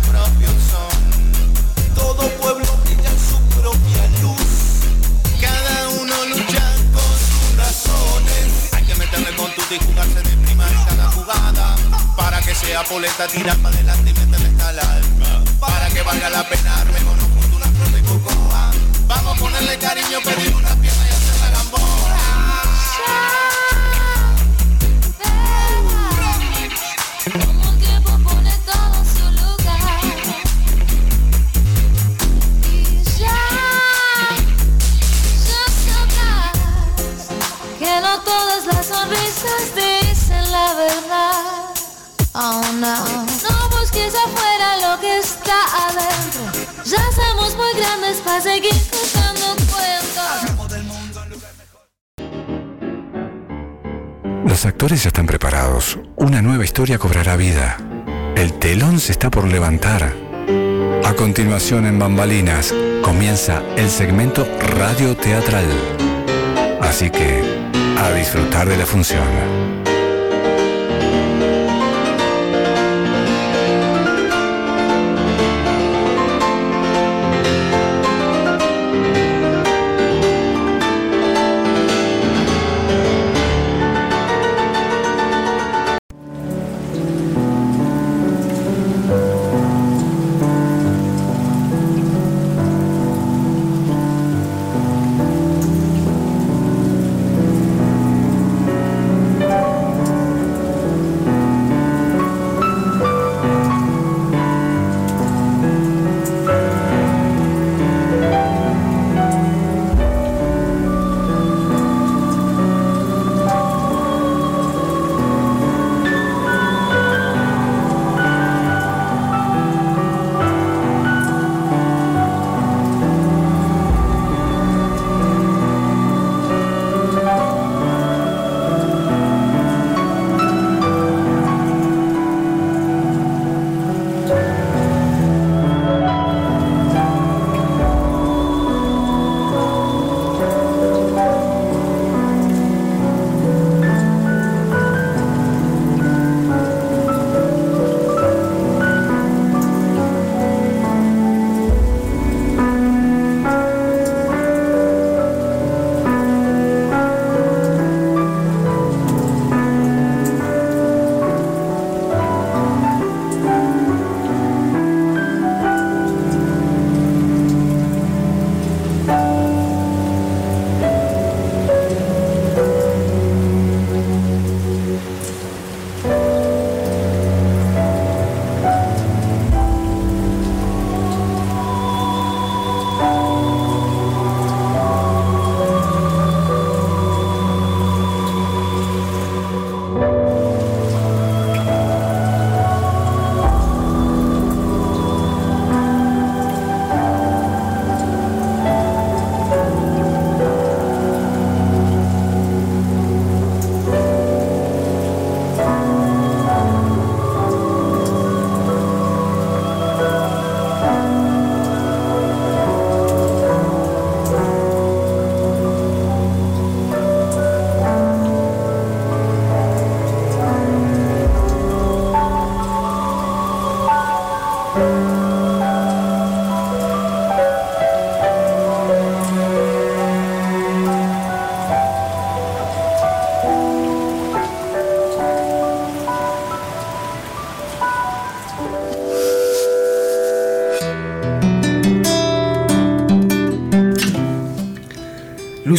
sea poleta, tirar para adelante y el alma. Para que valga la pena, armémonos juntos una flor de cocoa. Vamos a ponerle cariño, pedir una pierna Actores ya están preparados. Una nueva historia cobrará vida. El telón se está por levantar. A continuación en Bambalinas comienza el segmento radio teatral. Así que, a disfrutar de la función.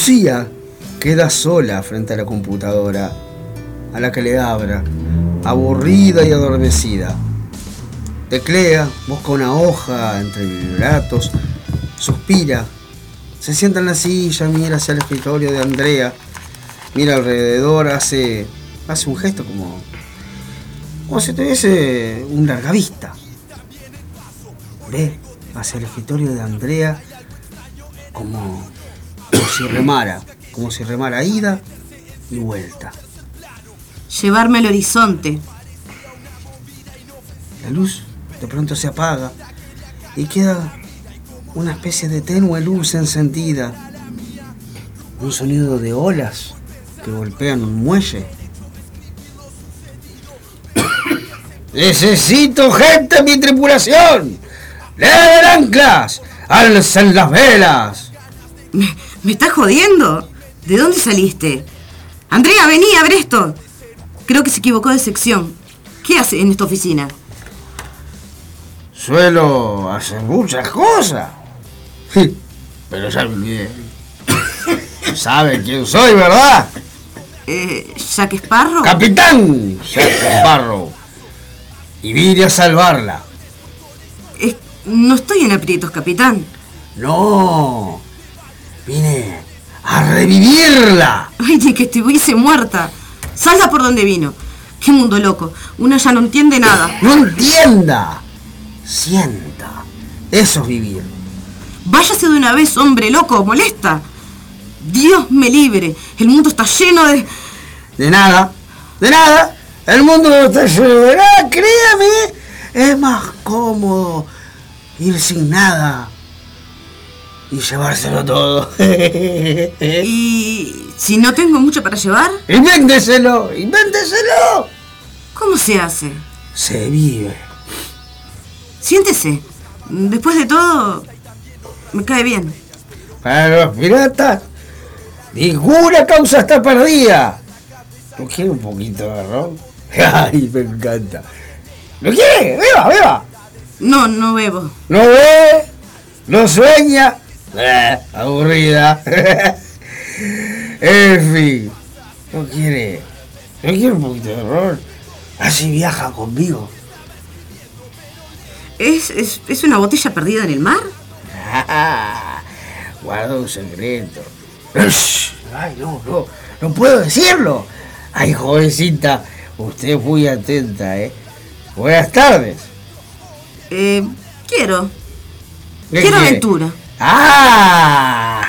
Lucía queda sola frente a la computadora, a la que le abra, aburrida y adormecida. Teclea, busca una hoja entre vibratos, suspira, se sienta en la silla, mira hacia el escritorio de Andrea, mira alrededor, hace, hace un gesto como, como si tuviese un largavista. Ve hacia el escritorio de Andrea si remara, como si remara ida y vuelta. Llevarme al horizonte. La luz de pronto se apaga y queda una especie de tenue luz encendida. Un sonido de olas que golpean un muelle. Necesito gente en mi tripulación. ¡Leven anclas! ¡Alcen las velas! ¿Me, me estás jodiendo? ¿De dónde saliste? Andrea, vení, abre esto. Creo que se equivocó de sección. ¿Qué hace en esta oficina? Suelo hacer muchas cosas. Pero ya me olvidé. ¿Saben quién soy, verdad? Eh, ¿Jack? ¡Capitán! Jack Sparrow. Y vine a salvarla. Es- no estoy en aprietos, capitán. No. Vine a revivirla. Ay, ni que estuviese muerta. Salga por donde vino. Qué mundo loco. Una ya no entiende nada. No entienda. Sienta. Eso es vivir. Váyase de una vez, hombre loco, molesta. Dios me libre. El mundo está lleno de. De nada. De nada. El mundo no está lleno de nada. Créame. Es más cómodo ir sin nada. Y llevárselo todo. ¿Y si no tengo mucho para llevar? Invénteselo. Invénteselo. ¿Cómo se hace? Se vive. Siéntese. Después de todo, me cae bien. Para los piratas, ninguna causa está perdida. ¿No quiere un poquito de ron? Ay, me encanta. ¿Lo quiere? ¡Beba, beba! No, no bebo. ¿No ve? ¿No sueña? Eh, aburrida. en fin. ¿No quiere? ¿No quiere un poquito de ron? Así viaja conmigo. ¿Es, es, es una botella perdida en el mar? Guarda un secreto. Ay, no, no, no puedo decirlo. Ay, jovencita, usted es muy atenta, ¿eh? Buenas tardes. Eh, quiero. ¿Qué Quiero quiere? aventura. ¡Ah!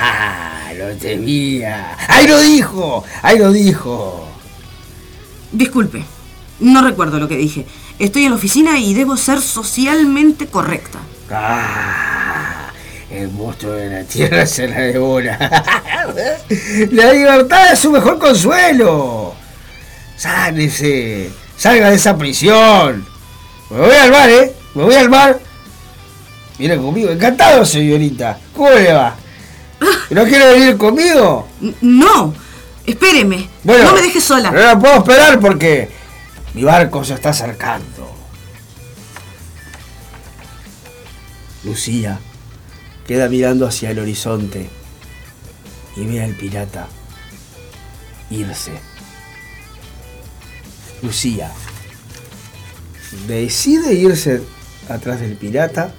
Lo temía. ¡Ahí lo dijo! ¡Ahí lo dijo! Disculpe, no recuerdo lo que dije. Estoy en la oficina y debo ser socialmente correcta. ¡Ah! El monstruo de la tierra se la devora. la libertad es su mejor consuelo. Sálese. Salga de esa prisión. Me voy al bar, ¿eh? Me voy al bar. Viene conmigo. Encantado, señorita. ¿Cómo le va? ¿No quiere venir conmigo? No, espéreme. Bueno, no me deje sola. No la puedo esperar porque mi barco se está acercando. Lucía queda mirando hacia el horizonte y ve al pirata irse. Lucía decide irse atrás del pirata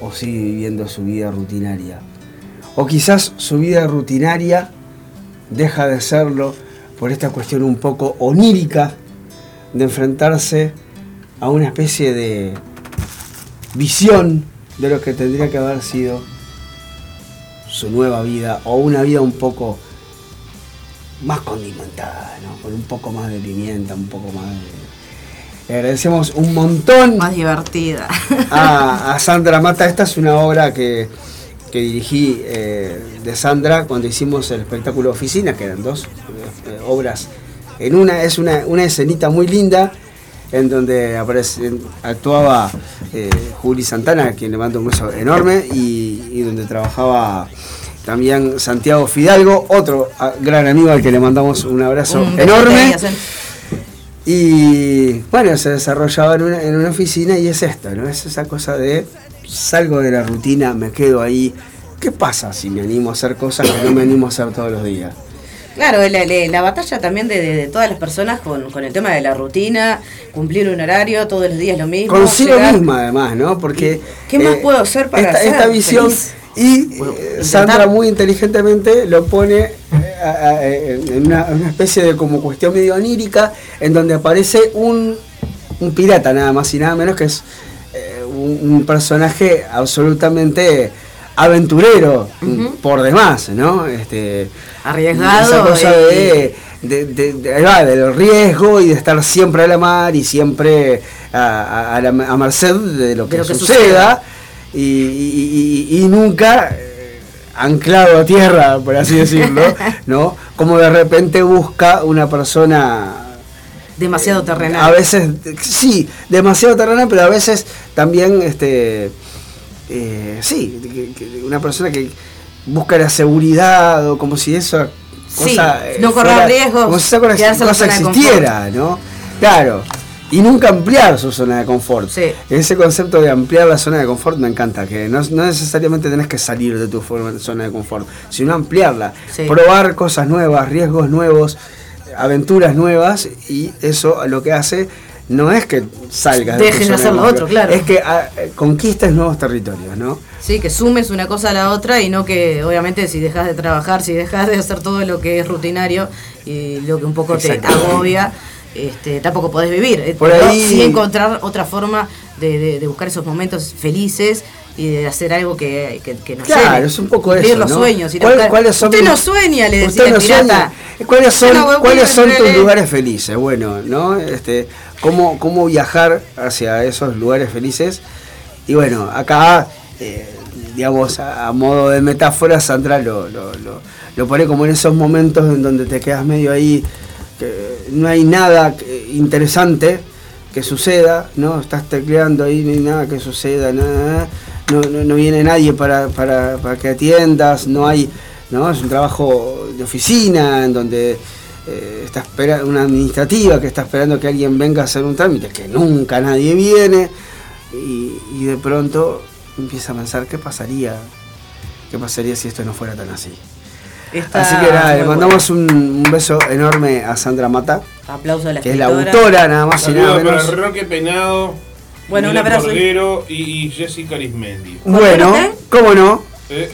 o sigue viviendo su vida rutinaria. O quizás su vida rutinaria deja de serlo por esta cuestión un poco onírica de enfrentarse a una especie de visión de lo que tendría que haber sido su nueva vida o una vida un poco más condimentada, ¿no? con un poco más de pimienta, un poco más de... Le agradecemos un montón. Más divertida. a, a Sandra Mata. Esta es una obra que, que dirigí eh, de Sandra cuando hicimos el espectáculo Oficina, que eran dos eh, obras. En una es una, una escenita muy linda en donde aparece, actuaba eh, Juli Santana, a quien le mando un beso enorme, y, y donde trabajaba también Santiago Fidalgo, otro gran amigo al que le mandamos un abrazo Un enorme. Y bueno, se desarrollaba en una, en una oficina y es esto, ¿no? Es esa cosa de salgo de la rutina, me quedo ahí ¿qué pasa si me animo a hacer cosas que no me animo a hacer todos los días? Claro, la, la- la batalla también de, de- de todas las personas con, con el tema de la rutina, cumplir un horario, todos los días lo mismo. Consigo llegar- misma además, ¿no? Porque... ¿Qué más eh, puedo hacer para esta, ser esta visión feliz? Y eh, Sandra muy inteligentemente lo pone eh, a- a- en una, una especie de como cuestión medio onírica en donde aparece un, un pirata nada más y nada menos que es eh, un, un personaje absolutamente aventurero por demás, ¿no? Este, Arriesgado esa cosa de, de- de- del riesgo y de estar siempre a la mar y siempre a, a- a la- merced de lo que, De lo que suceda, suceda. Y, y- nunca eh, anclado a tierra, por así decirlo, ¿no? Como de repente busca una persona Demasiado terrenal. a veces, sí, demasiado terrenal, pero a veces también, este, eh, sí, una persona que busca la seguridad o como si eso Sí, cosa, eh, no correr riesgos, como si esa cosa, existiera, ¿no? Claro. Y nunca ampliar su zona de confort. Ese concepto de ampliar la zona de confort me encanta, que no, no necesariamente tenés que salir de tu zona de confort, sino ampliarla, Sí. probar cosas nuevas, riesgos nuevos, aventuras nuevas, y eso lo que hace no es que salgas Dejes de tu zona hacer lo confort, otro, claro. Es que ah, eh, conquistes nuevos territorios, ¿no? Sí, que sumes una cosa a la otra y no que, obviamente, si dejas de trabajar, si dejas de hacer todo lo que es rutinario y lo que un poco te agobia, este, tampoco podés vivir. Eh, Por ahí- sí encontrar otra forma de, de- de buscar esos momentos felices y de hacer algo que, que, que nos Claro, llene. es un poco eso, los ¿no? sueños. ir ¿Cuál- cuáles son Usted mis- no sueña, le decía no pirata. sueña. ¿Cuáles son, No, voy- ¿cuáles voy a son tus lugares felices? Bueno, ¿no? Este, ¿cómo, ¿Cómo viajar hacia esos lugares felices? Y bueno, acá, eh, digamos, a, a modo de metáfora, Sandra lo, lo, lo, lo pone como en esos momentos en donde te quedas medio ahí, que no hay nada interesante que suceda, ¿no? Estás tecleando ahí, no hay nada que suceda, nada, no, no, no viene nadie para, para, para que atiendas, no hay, ¿no? Es un trabajo de oficina en donde eh, está espera una administrativa que está esperando que alguien venga a hacer un trámite, que nunca nadie viene, y, y de pronto empieza a pensar qué pasaría, qué pasaría si esto no fuera tan así. Está Así que nada, le mandamos un, un beso enorme a Sandra Mata, Aplauso a la que es la autora nada más y nada menos. para Roque Penado, Bueno, un abrazo. Cordero y, y Jessica Arismendi. Bueno, ¿cómo no? Eh,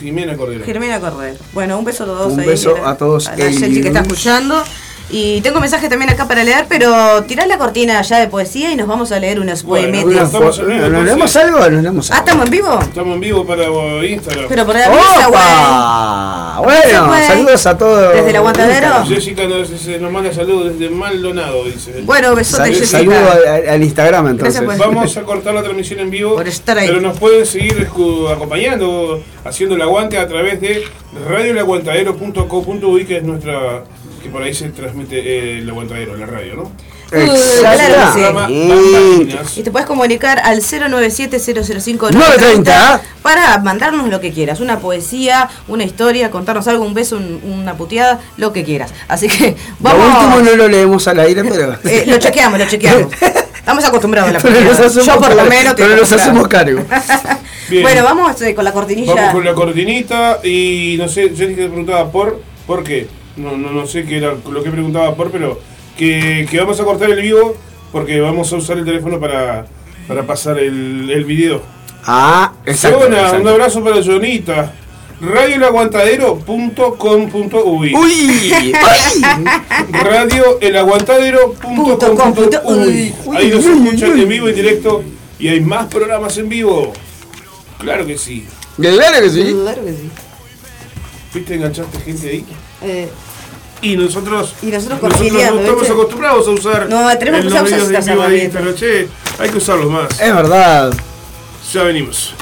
Jimena Cordero. Germina Correr. Bueno, un beso a todos Un ahí. beso mira, a todos, A la gente que está escuchando. Y tengo mensajes también acá para leer, pero tirá la cortina ya de poesía y nos vamos a leer unos poemetes. Una fo- ¿Nos leemos algo o nos leemos Ah, algo? ¿estamos en vivo? Estamos en vivo para Instagram. Pero por la ¡Opa! Bueno, saludos a todos. Desde el aguantadero. Jessica nos, nos manda saludos desde Maldonado, dice. Bueno, besote, Sal- Jessica. Saludo al, al Instagram entonces. Gracias por- Vamos a cortar la transmisión en vivo, Por estar ahí. pero nos pueden seguir acompañando, haciendo el aguante a través de radioelaguantadero.co.uy, que es nuestra, que por ahí se transmite eh, el aguantadero, la radio, ¿no? Claro que sí. Y te puedes comunicar al 097-005-930 930. para mandarnos lo que quieras. Una poesía, una historia, contarnos algo, un beso, un- una puteada, lo que quieras. Así que Lo vamos. último no lo leemos al aire, pero. Eh, lo chequeamos, lo chequeamos. Estamos acostumbrados a la puteada. Yo por lo menos pero nos hacemos cargo. Bueno, vamos eh, con la cortinilla. Vamos con la cortinita y no sé, Jessica te preguntaba por, ¿por qué? No, no, no sé qué era lo que preguntaba por, pero que, que vamos a cortar el vivo porque vamos a usar el teléfono para, para pasar el, el video. Ah, exacto. Zona, exacto. un abrazo para Jonita. Radioelaguantadero.com.uy ¡Uy! Radioelaguantadero.com.uy Ahí nos escuchan en vivo y directo y hay más programas en vivo. Claro que sí. Claro que sí. Claro que sí. ¿Viste? Enganchaste gente ahí. Eh, Y nosotros, Y nosotros no conciliando, estamos ¿viste? acostumbrados a usar No, tenemos que usar de herramientas. Che, hay que usarlos más. Es verdad. Ya venimos.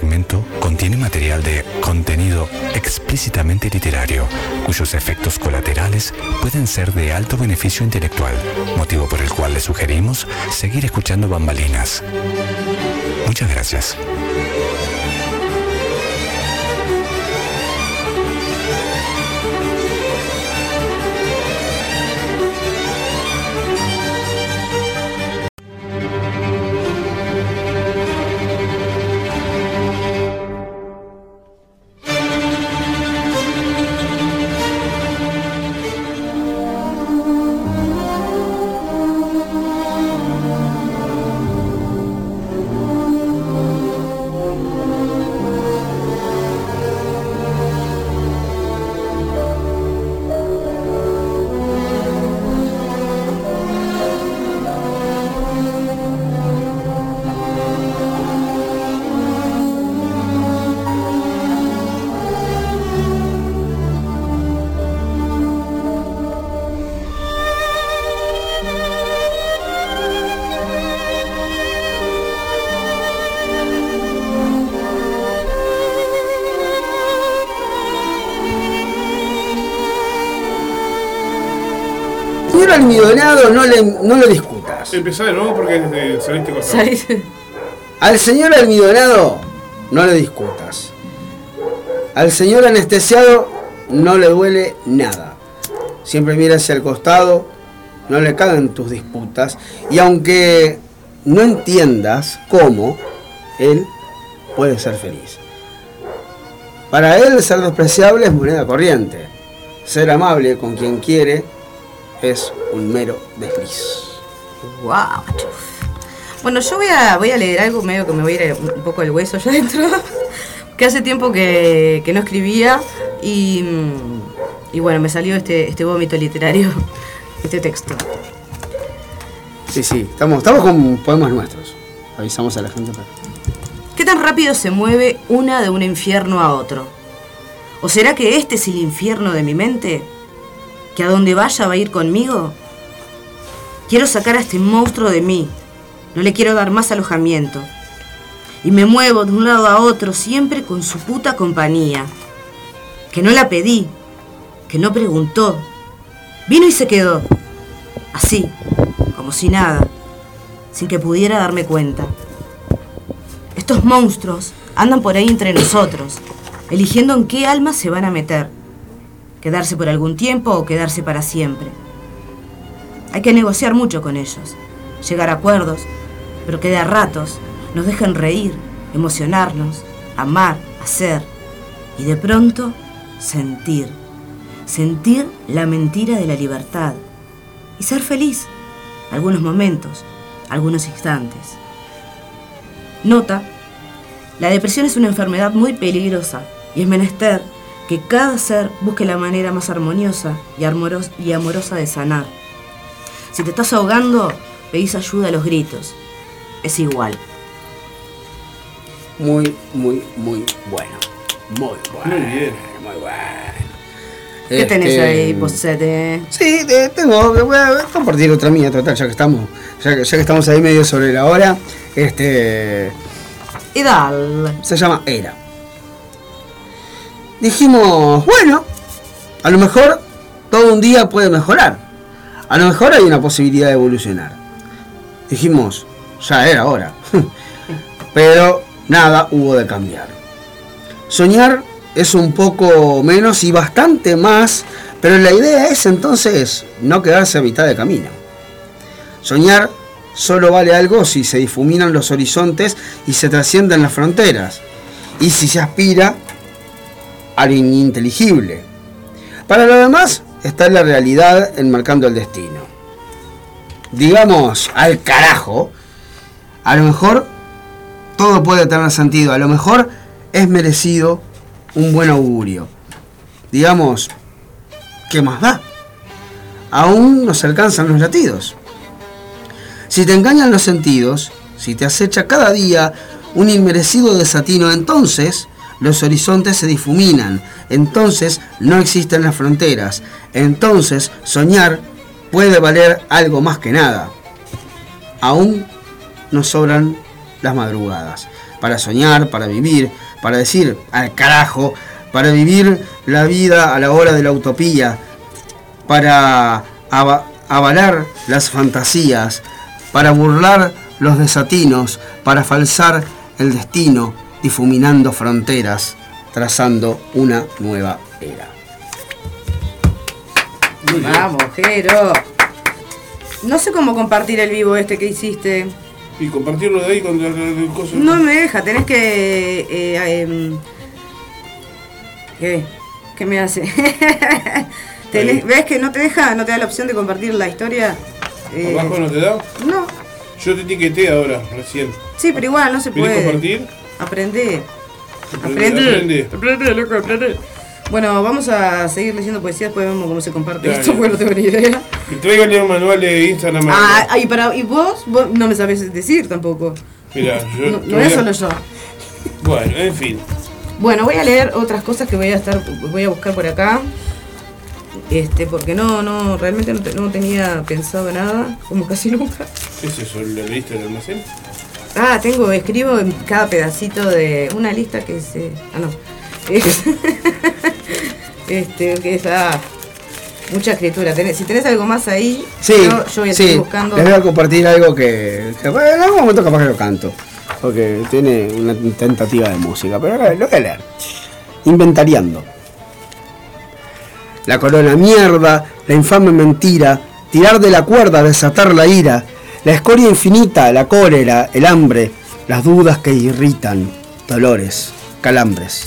Segmento contiene material de contenido explícitamente literario, cuyos efectos colaterales pueden ser de alto beneficio intelectual, motivo por el cual le sugerimos seguir escuchando bambalinas. Muchas gracias. No le, no lo discutas. Empezá de nuevo porque saliste cortado. Al señor almidonado, no le discutas. Al señor anestesiado, no le duele nada. Siempre mira hacia el costado, no le cagan tus disputas. Y aunque no entiendas cómo, él puede ser feliz. Para él, ser despreciable es moneda corriente. Ser amable con quien quiere es un mero desliz. Wow. Bueno, yo voy a, voy a leer algo medio que me voy a ir un poco el hueso ya dentro. que hace tiempo que, que no escribía y, y bueno, me salió este, este vómito literario, este texto. Sí, sí, estamos, estamos con poemas nuestros. Avisamos a la gente para. ¿Qué tan rápido se mueve una de un infierno a otro? ¿O será que este es el infierno de mi mente? ¿Que a donde vaya va a ir conmigo? Quiero sacar a este monstruo de mí. No le quiero dar más alojamiento. Y me muevo de un lado a otro siempre con su puta compañía. Que no la pedí. Que no preguntó. Vino y se quedó. Así, como si nada. Sin que pudiera darme cuenta. Estos monstruos andan por ahí entre nosotros, eligiendo en qué alma se van a meter. Quedarse por algún tiempo o quedarse para siempre. Hay que negociar mucho con ellos, llegar a acuerdos, pero que de a ratos nos dejen reír, emocionarnos, amar, hacer y de pronto sentir. Sentir la mentira de la libertad y ser feliz algunos momentos, algunos instantes. Nota, la depresión es una enfermedad muy peligrosa y es menester que cada ser busque la manera más armoniosa y, armoros- y amorosa de sanar. Si te estás ahogando, pedís ayuda a los gritos. Es igual. Muy, muy, muy bueno. Muy bueno. Muy bien. Muy bueno. ¿Qué tenés Este, ahí, Posete? Sí, te- tengo, voy a compartir otra mía, total, ya que estamos, ya que, ya que estamos ahí medio sobre la hora. Este. Y dale. Se llama Era. Dijimos, bueno, a lo mejor todo un día puede mejorar. A lo mejor hay una posibilidad de evolucionar. Dijimos, ya era hora. Pero nada hubo de cambiar. Soñar es un poco menos y bastante más, pero la idea es entonces no quedarse a mitad de camino. Soñar solo vale algo si se difuminan los horizontes y se trascienden las fronteras, y si se aspira a lo ininteligible. Para lo demás está la realidad enmarcando el destino. Digamos, al carajo, a lo mejor todo puede tener sentido, a lo mejor es merecido un buen augurio. Digamos, ¿qué más da? Aún nos alcanzan los latidos. Si te engañan los sentidos, si te acecha cada día un inmerecido desatino, entonces los horizontes se difuminan, entonces no existen las fronteras, entonces soñar puede valer algo más que nada. Aún nos sobran las madrugadas. para soñar, para vivir, para decir al carajo, para vivir la vida a la hora de la utopía, para ava- avalar las fantasías, para burlar los desatinos, para falsar el destino, difuminando fronteras, trazando una nueva era. Vamos, Jero. No sé cómo compartir el vivo este que hiciste. Y compartirlo de ahí con el, coso. No me deja, tenés que. eh, em, ¿Qué? ¿Qué me hace? Tenés- ¿Ves que no te deja? ¿No te da la opción de compartir la historia? Eh, ¿Abajo no te da? No, Yo te etiqueté ahora, recién. sí, pero igual no se ¿Querés puede. compartir? Aprende. Aprende, Aprende. Aprende, loco, aprende. Bueno, vamos a seguir leyendo poesía, después vemos cómo se comparte Dale. esto, porque no tengo ni idea. Y tráigale un manual de Instagram. Ah, ah, y, para, y vos, vos no me sabés decir tampoco. Mirá, yo. No, es solo yo. Bueno, en fin. Bueno, voy a leer otras cosas que voy a estar, voy a buscar por acá. Este, porque no, no, realmente no, te- no tenía pensado nada, como casi nunca. ¿Qué es eso? ¿La lista del almacén? Ah, tengo, escribo en cada pedacito de una lista que se. Ah, no. Es- este, que está. Mucha escritura. Tenés- si tenés algo más ahí, Sí, yo, yo voy a sí. seguir buscando. Les voy a compartir algo que, que, bueno, en algún momento capaz que lo canto. Porque tiene una tentativa de música. Pero lo voy a leer. Inventariando. La corona mierda, la infame mentira, tirar de la cuerda, desatar la ira, la escoria infinita, la cólera, el hambre, las dudas que irritan, dolores, calambres.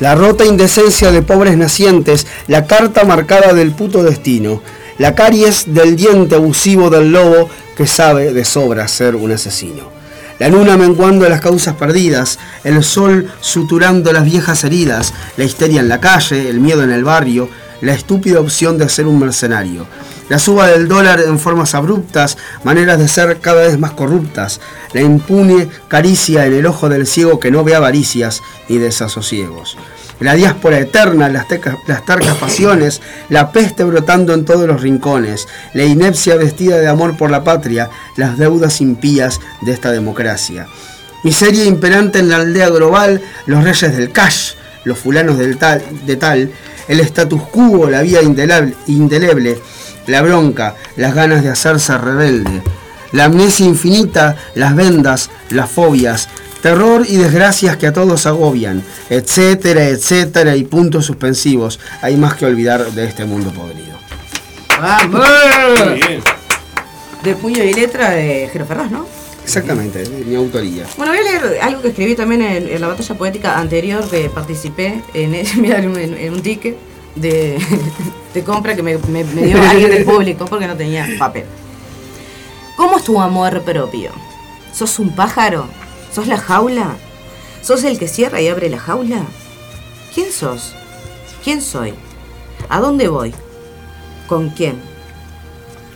La rota indecencia de pobres nacientes, la carta marcada del puto destino, la caries del diente abusivo del lobo que sabe de sobra ser un asesino. La luna menguando las causas perdidas, el sol suturando las viejas heridas, la histeria en la calle, el miedo en el barrio, la estúpida opción de ser un mercenario. La suba del dólar en formas abruptas, maneras de ser cada vez más corruptas, la impune caricia en el ojo del ciego que no ve avaricias ni desasosiegos. La diáspora eterna, las, tercas pasiones, la peste brotando en todos los rincones, la inepcia vestida de amor por la patria, las deudas impías de esta democracia. Miseria imperante en la aldea global, los reyes del cash, los fulanos del tal, de tal, el status quo, la vida indeleble, indeleble, la bronca, las ganas de hacerse rebelde, la amnesia infinita, las vendas, las fobias, terror y desgracias que a todos agobian, etcétera, etcétera y puntos suspensivos. Hay más que olvidar de este mundo podrido. ¡Vamos! De puño y letra de Jero Ferraz, ¿no? Exactamente, de mi autoría. Bueno, voy a leer algo que escribí también en, en la batalla poética anterior que participé en, en, un- en un ticket de, de compra que me, me- me dio alguien del público porque no tenía papel. ¿Cómo es tu amor propio? ¿Sos un pájaro? ¿Sos la jaula? ¿Sos el que cierra y abre la jaula? ¿Quién sos? ¿Quién soy? ¿A dónde voy? ¿Con quién?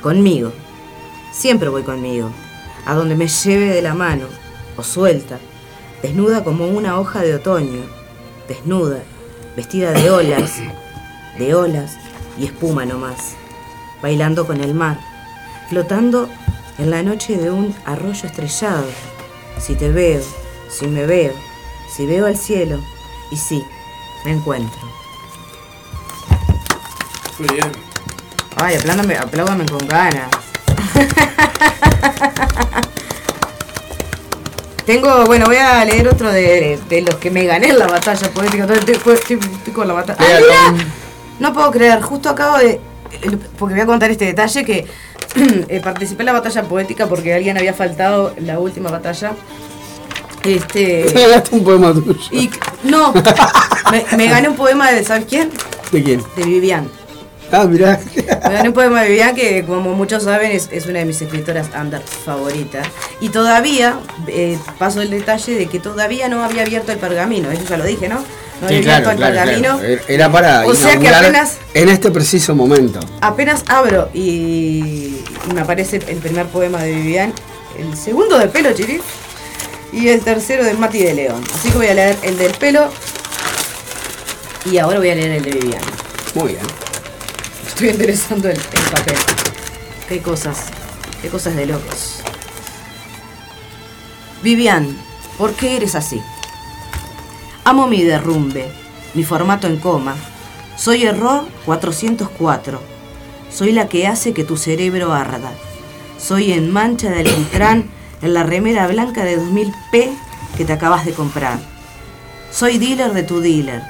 Conmigo. Siempre voy conmigo. A donde me lleve de la mano. O suelta. Desnuda como una hoja de otoño. Desnuda. Vestida de olas. De olas y espuma nomás. Bailando con el mar. Flotando en la noche de un arroyo estrellado. Si te veo, si me veo, si veo al cielo. Y sí, me encuentro. Muy bien. Ay, aplándame, apláudame con ganas. Tengo, bueno, voy a leer otro de, de los que me gané en la batalla poética. Estoy, estoy- estoy- estoy con la batalla. No puedo creer, justo acabo de. Porque voy a contar este detalle que eh, participé en la batalla poética porque alguien había faltado en la última batalla. Este. Ganaste un poema tuyo. Y no, me, me gané un poema de, ¿sabes quién? ¿De quién? De Vivian. Ah, mirá. Me gané un poema de Vivian que, como muchos saben, es, es una de mis escritoras under favoritas. Y todavía, eh, paso el detalle de que todavía no había abierto el pergamino. Eso ya lo dije, ¿no? No Sí, claro, el claro. Era para O sea que apenas- en este preciso momento. Apenas abro y, y me aparece el primer poema de Vivian, el segundo de pelo chirif y el tercero de Mati de León. Así que voy a leer el del pelo y ahora voy a leer el de Vivian. Muy bien. Estoy interesando el, el papel. Qué cosas, qué cosas de locos. Vivian, ¿Por qué eres así? Amo mi derrumbe, mi formato en coma. Soy error 404. Soy la que hace que tu cerebro arda. Soy en mancha de alquitrán en la remera blanca de 2000p que te acabas de comprar. Soy dealer de tu dealer.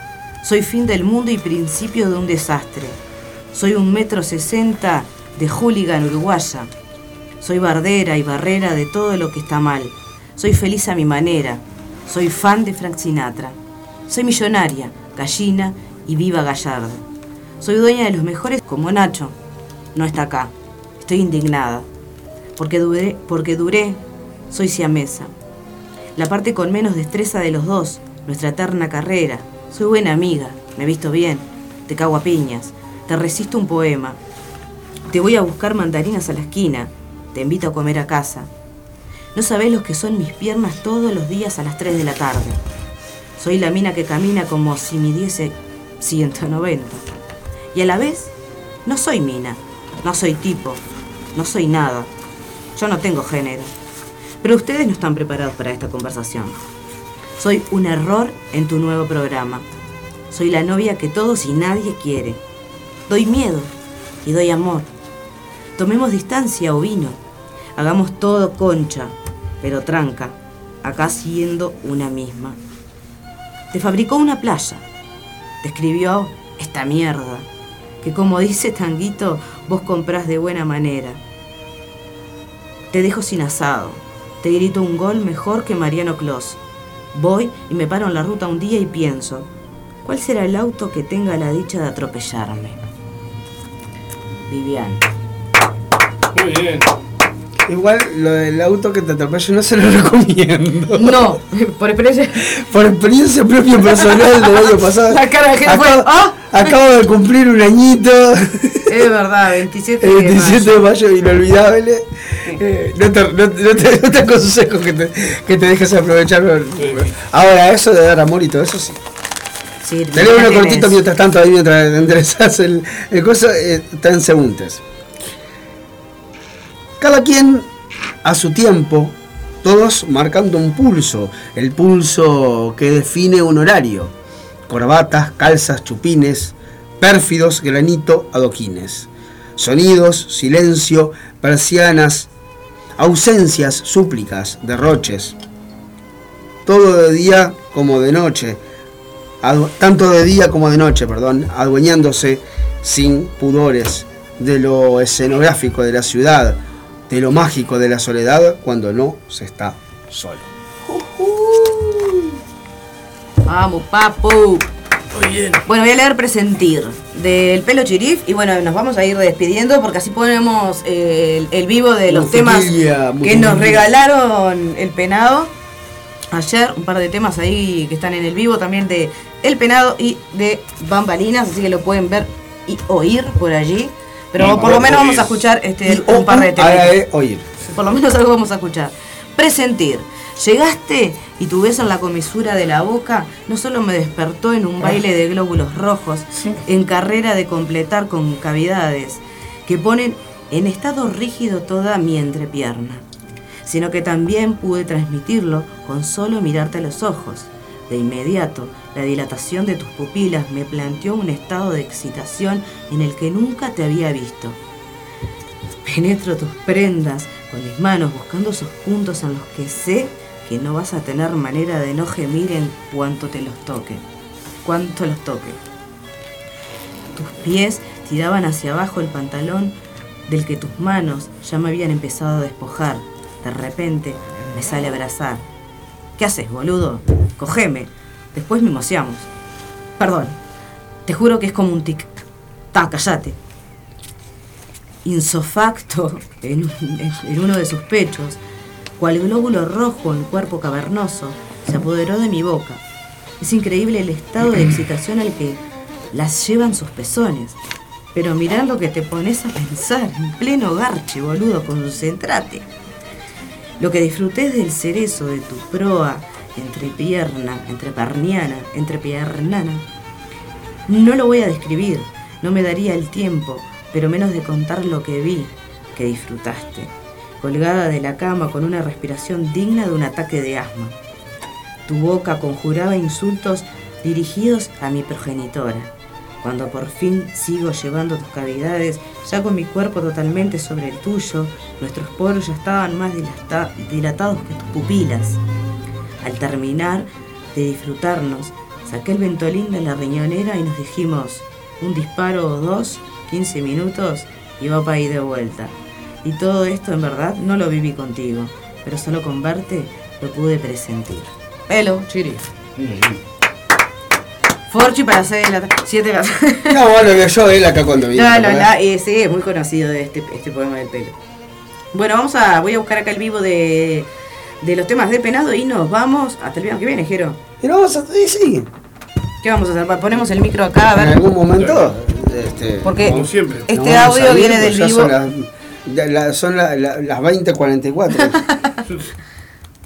Soy fin del mundo y principio de un desastre. Soy un metro sesenta de hooligan uruguaya. Soy bardera y barrera de todo lo que está mal. Soy feliz a mi manera. Soy fan de Frank Sinatra. Soy millonaria, gallina y viva gallarda. Soy dueña de los mejores como Nacho. No está acá. Estoy indignada. Porque duré, porque duré, soy siamesa. La parte con menos destreza de los dos, nuestra eterna carrera. Soy buena amiga, me visto bien, te cago a piñas, te resisto un poema. Te voy a buscar mandarinas a la esquina, te invito a comer a casa. No sabés lo que son mis piernas todos los días a las 3 de la tarde. Soy la mina que camina como si midiese 190. Y a la vez, no soy mina, no soy tipo, no soy nada. Yo no tengo género. Pero ustedes no están preparados para esta conversación. Soy un error en tu nuevo programa. Soy la novia que todos y nadie quiere. Doy miedo y doy amor. Tomemos distancia o vino. Hagamos todo concha, pero tranca, acá siendo una misma. Te fabricó una playa. Te escribió esta mierda, que como dice Tanguito, vos comprás de buena manera. Te dejo sin asado. Te grito un gol mejor que Mariano Clos. Voy y me paro en la ruta un día y pienso, ¿cuál será el auto que tenga la dicha de atropellarme? Vivian. Muy bien. Igual lo del auto que te atropella no se lo recomiendo. No, por experiencia. Por experiencia propia personal del año pasado. La cara de gente fue, acabo, ¡ah! acabo de cumplir un añito. Es verdad, 27 El de 27 mayo. de mayo, inolvidable. Eh, no, te, no, no te, no te aconsejo que te, que te dejes aprovechar. Ahora, eso de dar amor y todo eso sí. Sí, Te leo uno tenés. cortito mientras tanto, ahí mientras te enderezas el, el coso, eh, transeúntes. Cada quien a su tiempo, todos marcando un pulso, el pulso que define un horario. Corbatas, calzas, chupines, pérfidos, granito, adoquines. Sonidos, silencio, persianas, ausencias, súplicas, derroches. Todo de día como de noche, tanto de día como de noche, perdón, adueñándose sin pudores de lo escenográfico de la ciudad, de lo mágico de la soledad cuando no se está solo. Vamos, papu. Bueno, voy a leer Presentir del pelo chirif y bueno, nos vamos a ir despidiendo porque así ponemos eh, el, el vivo de los temas que nos regalaron el penado. Ayer un par de temas ahí que están en el vivo también de El Penado y de Bambalinas, así que lo pueden ver y oír por allí. Pero por lo menos vamos a escuchar este, un par de oír. Por lo menos algo vamos a escuchar. Presentir. Llegaste y tu beso en la comisura de la boca no solo me despertó en un baile de glóbulos rojos, en carrera de completar con cavidades que ponen en estado rígido toda mi entrepierna, sino que también pude transmitirlo con solo mirarte a los ojos. De inmediato, la dilatación de tus pupilas me planteó un estado de excitación en el que nunca te había visto. Penetro tus prendas con mis manos buscando esos puntos en los que sé que no vas a tener manera de no gemir en cuanto te los toque. Cuanto los toque. Tus pies tiraban hacia abajo el pantalón del que tus manos ya me habían empezado a despojar. De repente me sale a abrazar. ¿Qué haces, boludo? Cogeme. Después mimoseamos. Perdón. Te juro que es como un tic. Ta, callate insofacto en, uno de sus pechos, cual glóbulo rojo en cuerpo cavernoso, se apoderó de mi boca. Es increíble el estado de excitación al que las llevan sus pezones. Pero mirá lo que te pones a pensar, en pleno garche, boludo, concentrate. Lo que disfruté del cerezo de tu proa, entre pierna, entre perniana, entre piernana, no lo voy a describir, no me daría el tiempo, pero menos de contar lo que vi, que disfrutaste, colgada de la cama con una respiración digna de un ataque de asma. Tu boca conjuraba insultos dirigidos a mi progenitora. Cuando por fin sigo llevando tus cavidades, ya con mi cuerpo totalmente sobre el tuyo, nuestros poros ya estaban más dilata- dilatados que tus pupilas. Al terminar de disfrutarnos, saqué el ventolín de la riñonera y nos dijimos un disparo o dos, 15 minutos y va para ahí de vuelta. Y todo esto en verdad no lo viví contigo, pero solo con verte lo pude presentir. Pelo, chiri. Forchi para 6 de la tarde. 7 de la tarde. No, bueno, vio yo él acá cuando vino. No, ¿te no, no, eh, sí, es muy conocido de este, este poema del pelo. Bueno, vamos a, voy a buscar acá el vivo de, de los temas de penado y nos vamos hasta el viernes que viene, Jero. Y no vamos a, sí, sí. ¿Qué vamos a hacer? Ponemos el micro acá, a ver. En algún momento. Este, Porque Como siempre. este audio viene pues del vivo. Son las, la- son la- la- las 20.44.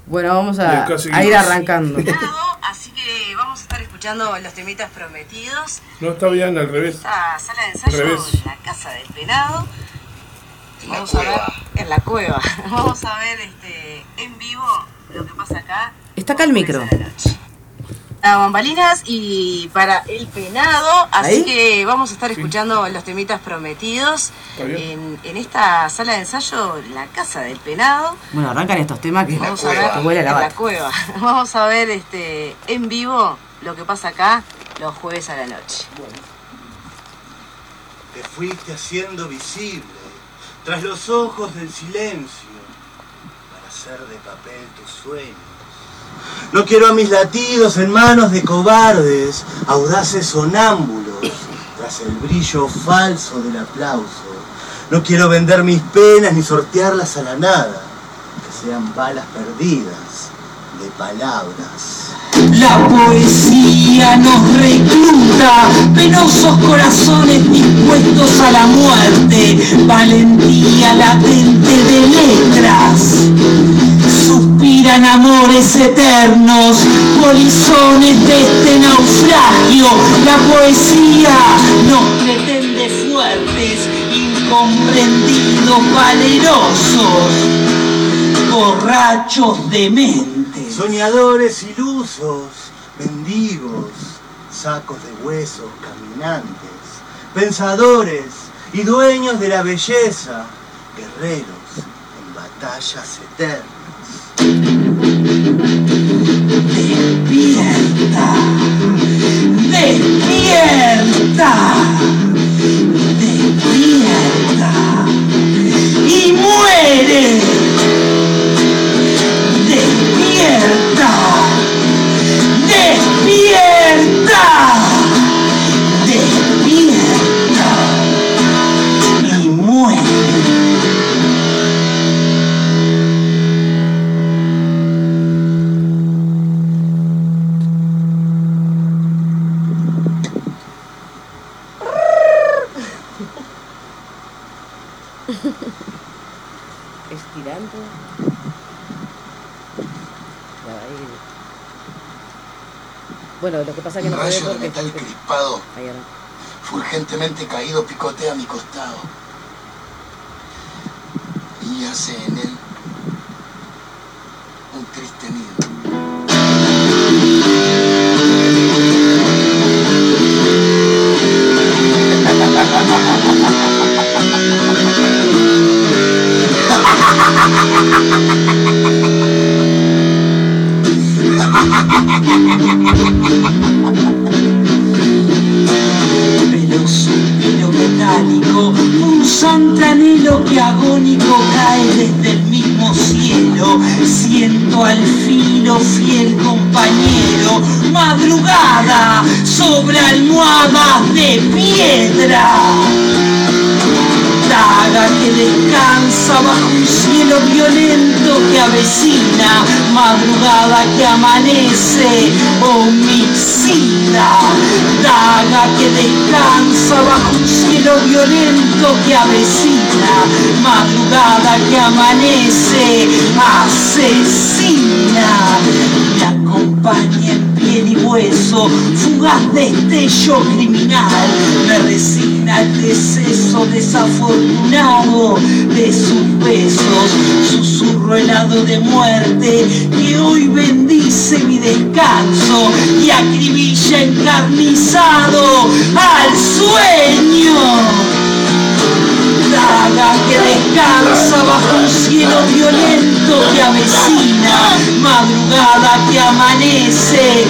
Bueno, vamos a, a ir arrancando. Así que vamos estar escuchando los temitas prometidos. No está bien, al revés. Esta sala de ensayo Revés. en la casa del penado. En la Vamos a ver en la cueva. Vamos a ver este en vivo lo que pasa acá. Está acá el micro. A bambalinas y para el penado, así ¿Ahí? que vamos a estar escuchando los temitas prometidos en, en esta sala de ensayo, la casa del penado. Bueno, arrancan estos temas que, Vamos que a ver huele a en la la cueva. Vamos a ver este en vivo lo que pasa acá los jueves a la noche. Te fuiste haciendo visible tras los ojos del silencio para hacer de papel tus sueños. No quiero a mis latidos en manos de cobardes, audaces sonámbulos, tras el brillo falso del aplauso. No quiero vender mis penas ni sortearlas a la nada, que sean balas perdidas de palabras. La poesía nos recluta, penosos corazones dispuestos a la muerte, valentía latente de letras. Suspiran amores eternos, polizones de este naufragio. La poesía nos pretende fuertes, incomprendidos, valerosos, borrachos dementes. Soñadores ilusos, mendigos, sacos de huesos caminantes, pensadores y dueños de la belleza, guerreros en batallas eternas. Despierta, despierta, Bueno, lo que pasa es no de metal crispado, fulgentemente caído, picotea mi costado. Y hace en él un triste nido. Pulsante anhelo que agónico cae desde el mismo cielo. Siento al filo fiel compañero, madrugada sobre almohadas de piedra. Daga que descansa bajo un cielo violento que avecina, madrugada que amanece, homicida. Daga que descansa bajo un cielo violento que avecina, madrugada que amanece, asesina. Me acompaña en piel y hueso, fugaz destello criminal, me resigna el deceso desafortunado de sus besos, susurro helado de muerte que hoy bendice mi descanso y acribilla encarnizado al sueño. Daga que descansa bajo un cielo violento que avecina, madrugada que amanece,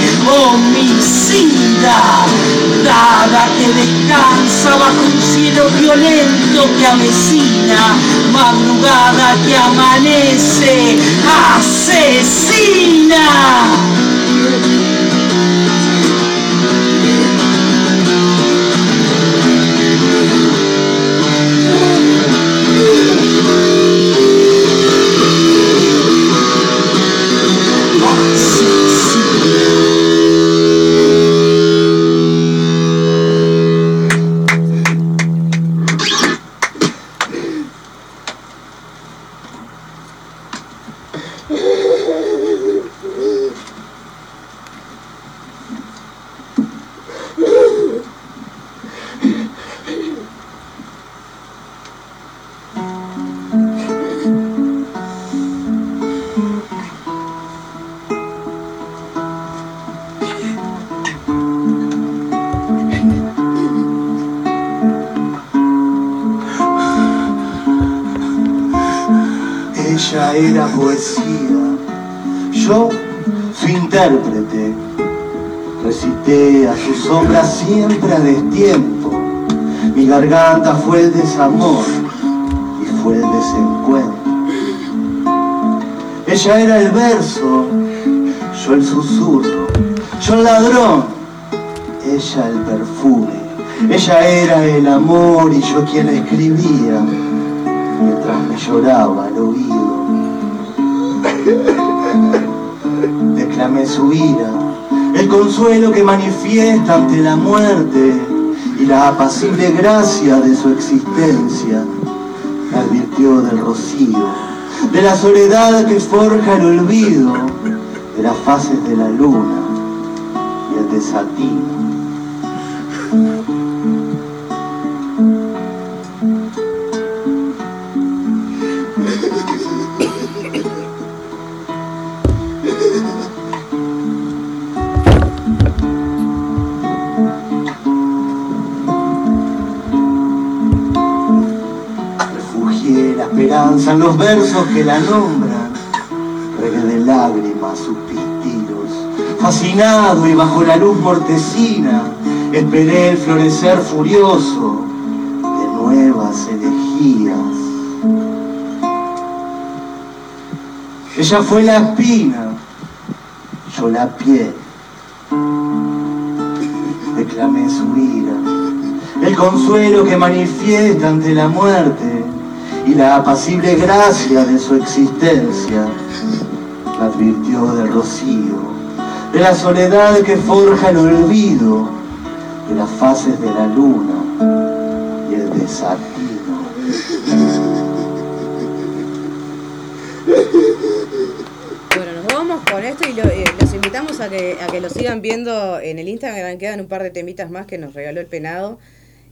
Daga que descansa bajo un cielo violento que avecina, madrugada que amanece, asesina. Garganta fue el desamor y fue el desencuentro. Ella era el verso, yo el susurro, yo el ladrón, ella el perfume. Ella era el amor y yo quien escribía mientras me lloraba al oído. Declamé su ira, el consuelo que manifiesta ante la muerte la apacible gracia de su existencia. Me advirtió del rocío, de la soledad que forja el olvido, de las fases de la luna y el desatino. En los versos que la nombran, regué de lágrimas sus pistilos, fascinado y bajo la luz mortecina, esperé el florecer furioso de nuevas elegías. Ella fue la espina, yo la piel, declamé su ira, el consuelo que manifiesta ante la muerte y la apacible gracia de su existencia. Me advirtió del rocío, de la soledad que forja el olvido, de las fases de la luna y el desatino. Bueno, nos vamos con esto y lo- eh, los invitamos a que, a que lo sigan viendo en el Instagram. Quedan un par de temitas más que nos regaló el penado.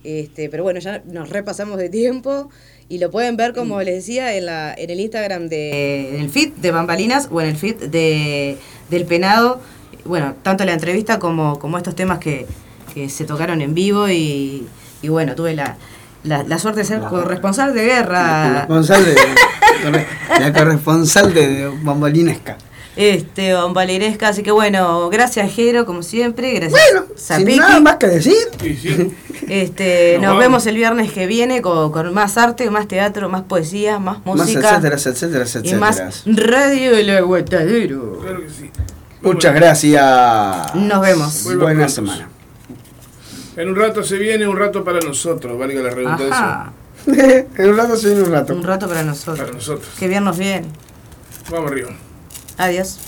Este, pero bueno, ya nos repasamos de tiempo y lo pueden ver, como les decía, en, la, en el Instagram de, en el feed de Bambalinas o en el feed de, del penado. Bueno, tanto la entrevista como, como estos temas que, que se tocaron en vivo y, y bueno, tuve la, la, la suerte de ser corresponsal de guerra. Corresponsal de, la corresponsal de Bambalinesca. Este, Bambalinesca, así que bueno, gracias Jero, como siempre, gracias Sin Zapiki. nada más que decir. Este, Nos vemos el viernes que viene con, con más arte, más teatro, más poesía, más Más música etcétera, etcétera, y etcétera. más radio El Aguantadero. Muchas gracias. Nos vemos. Buena pronto. semana. En un rato se viene, un rato para nosotros, valga la redundancia. Ajá. en un rato se viene un rato. Un rato para nosotros. Para nosotros. Que viernes bien. Vamos arriba. Adiós.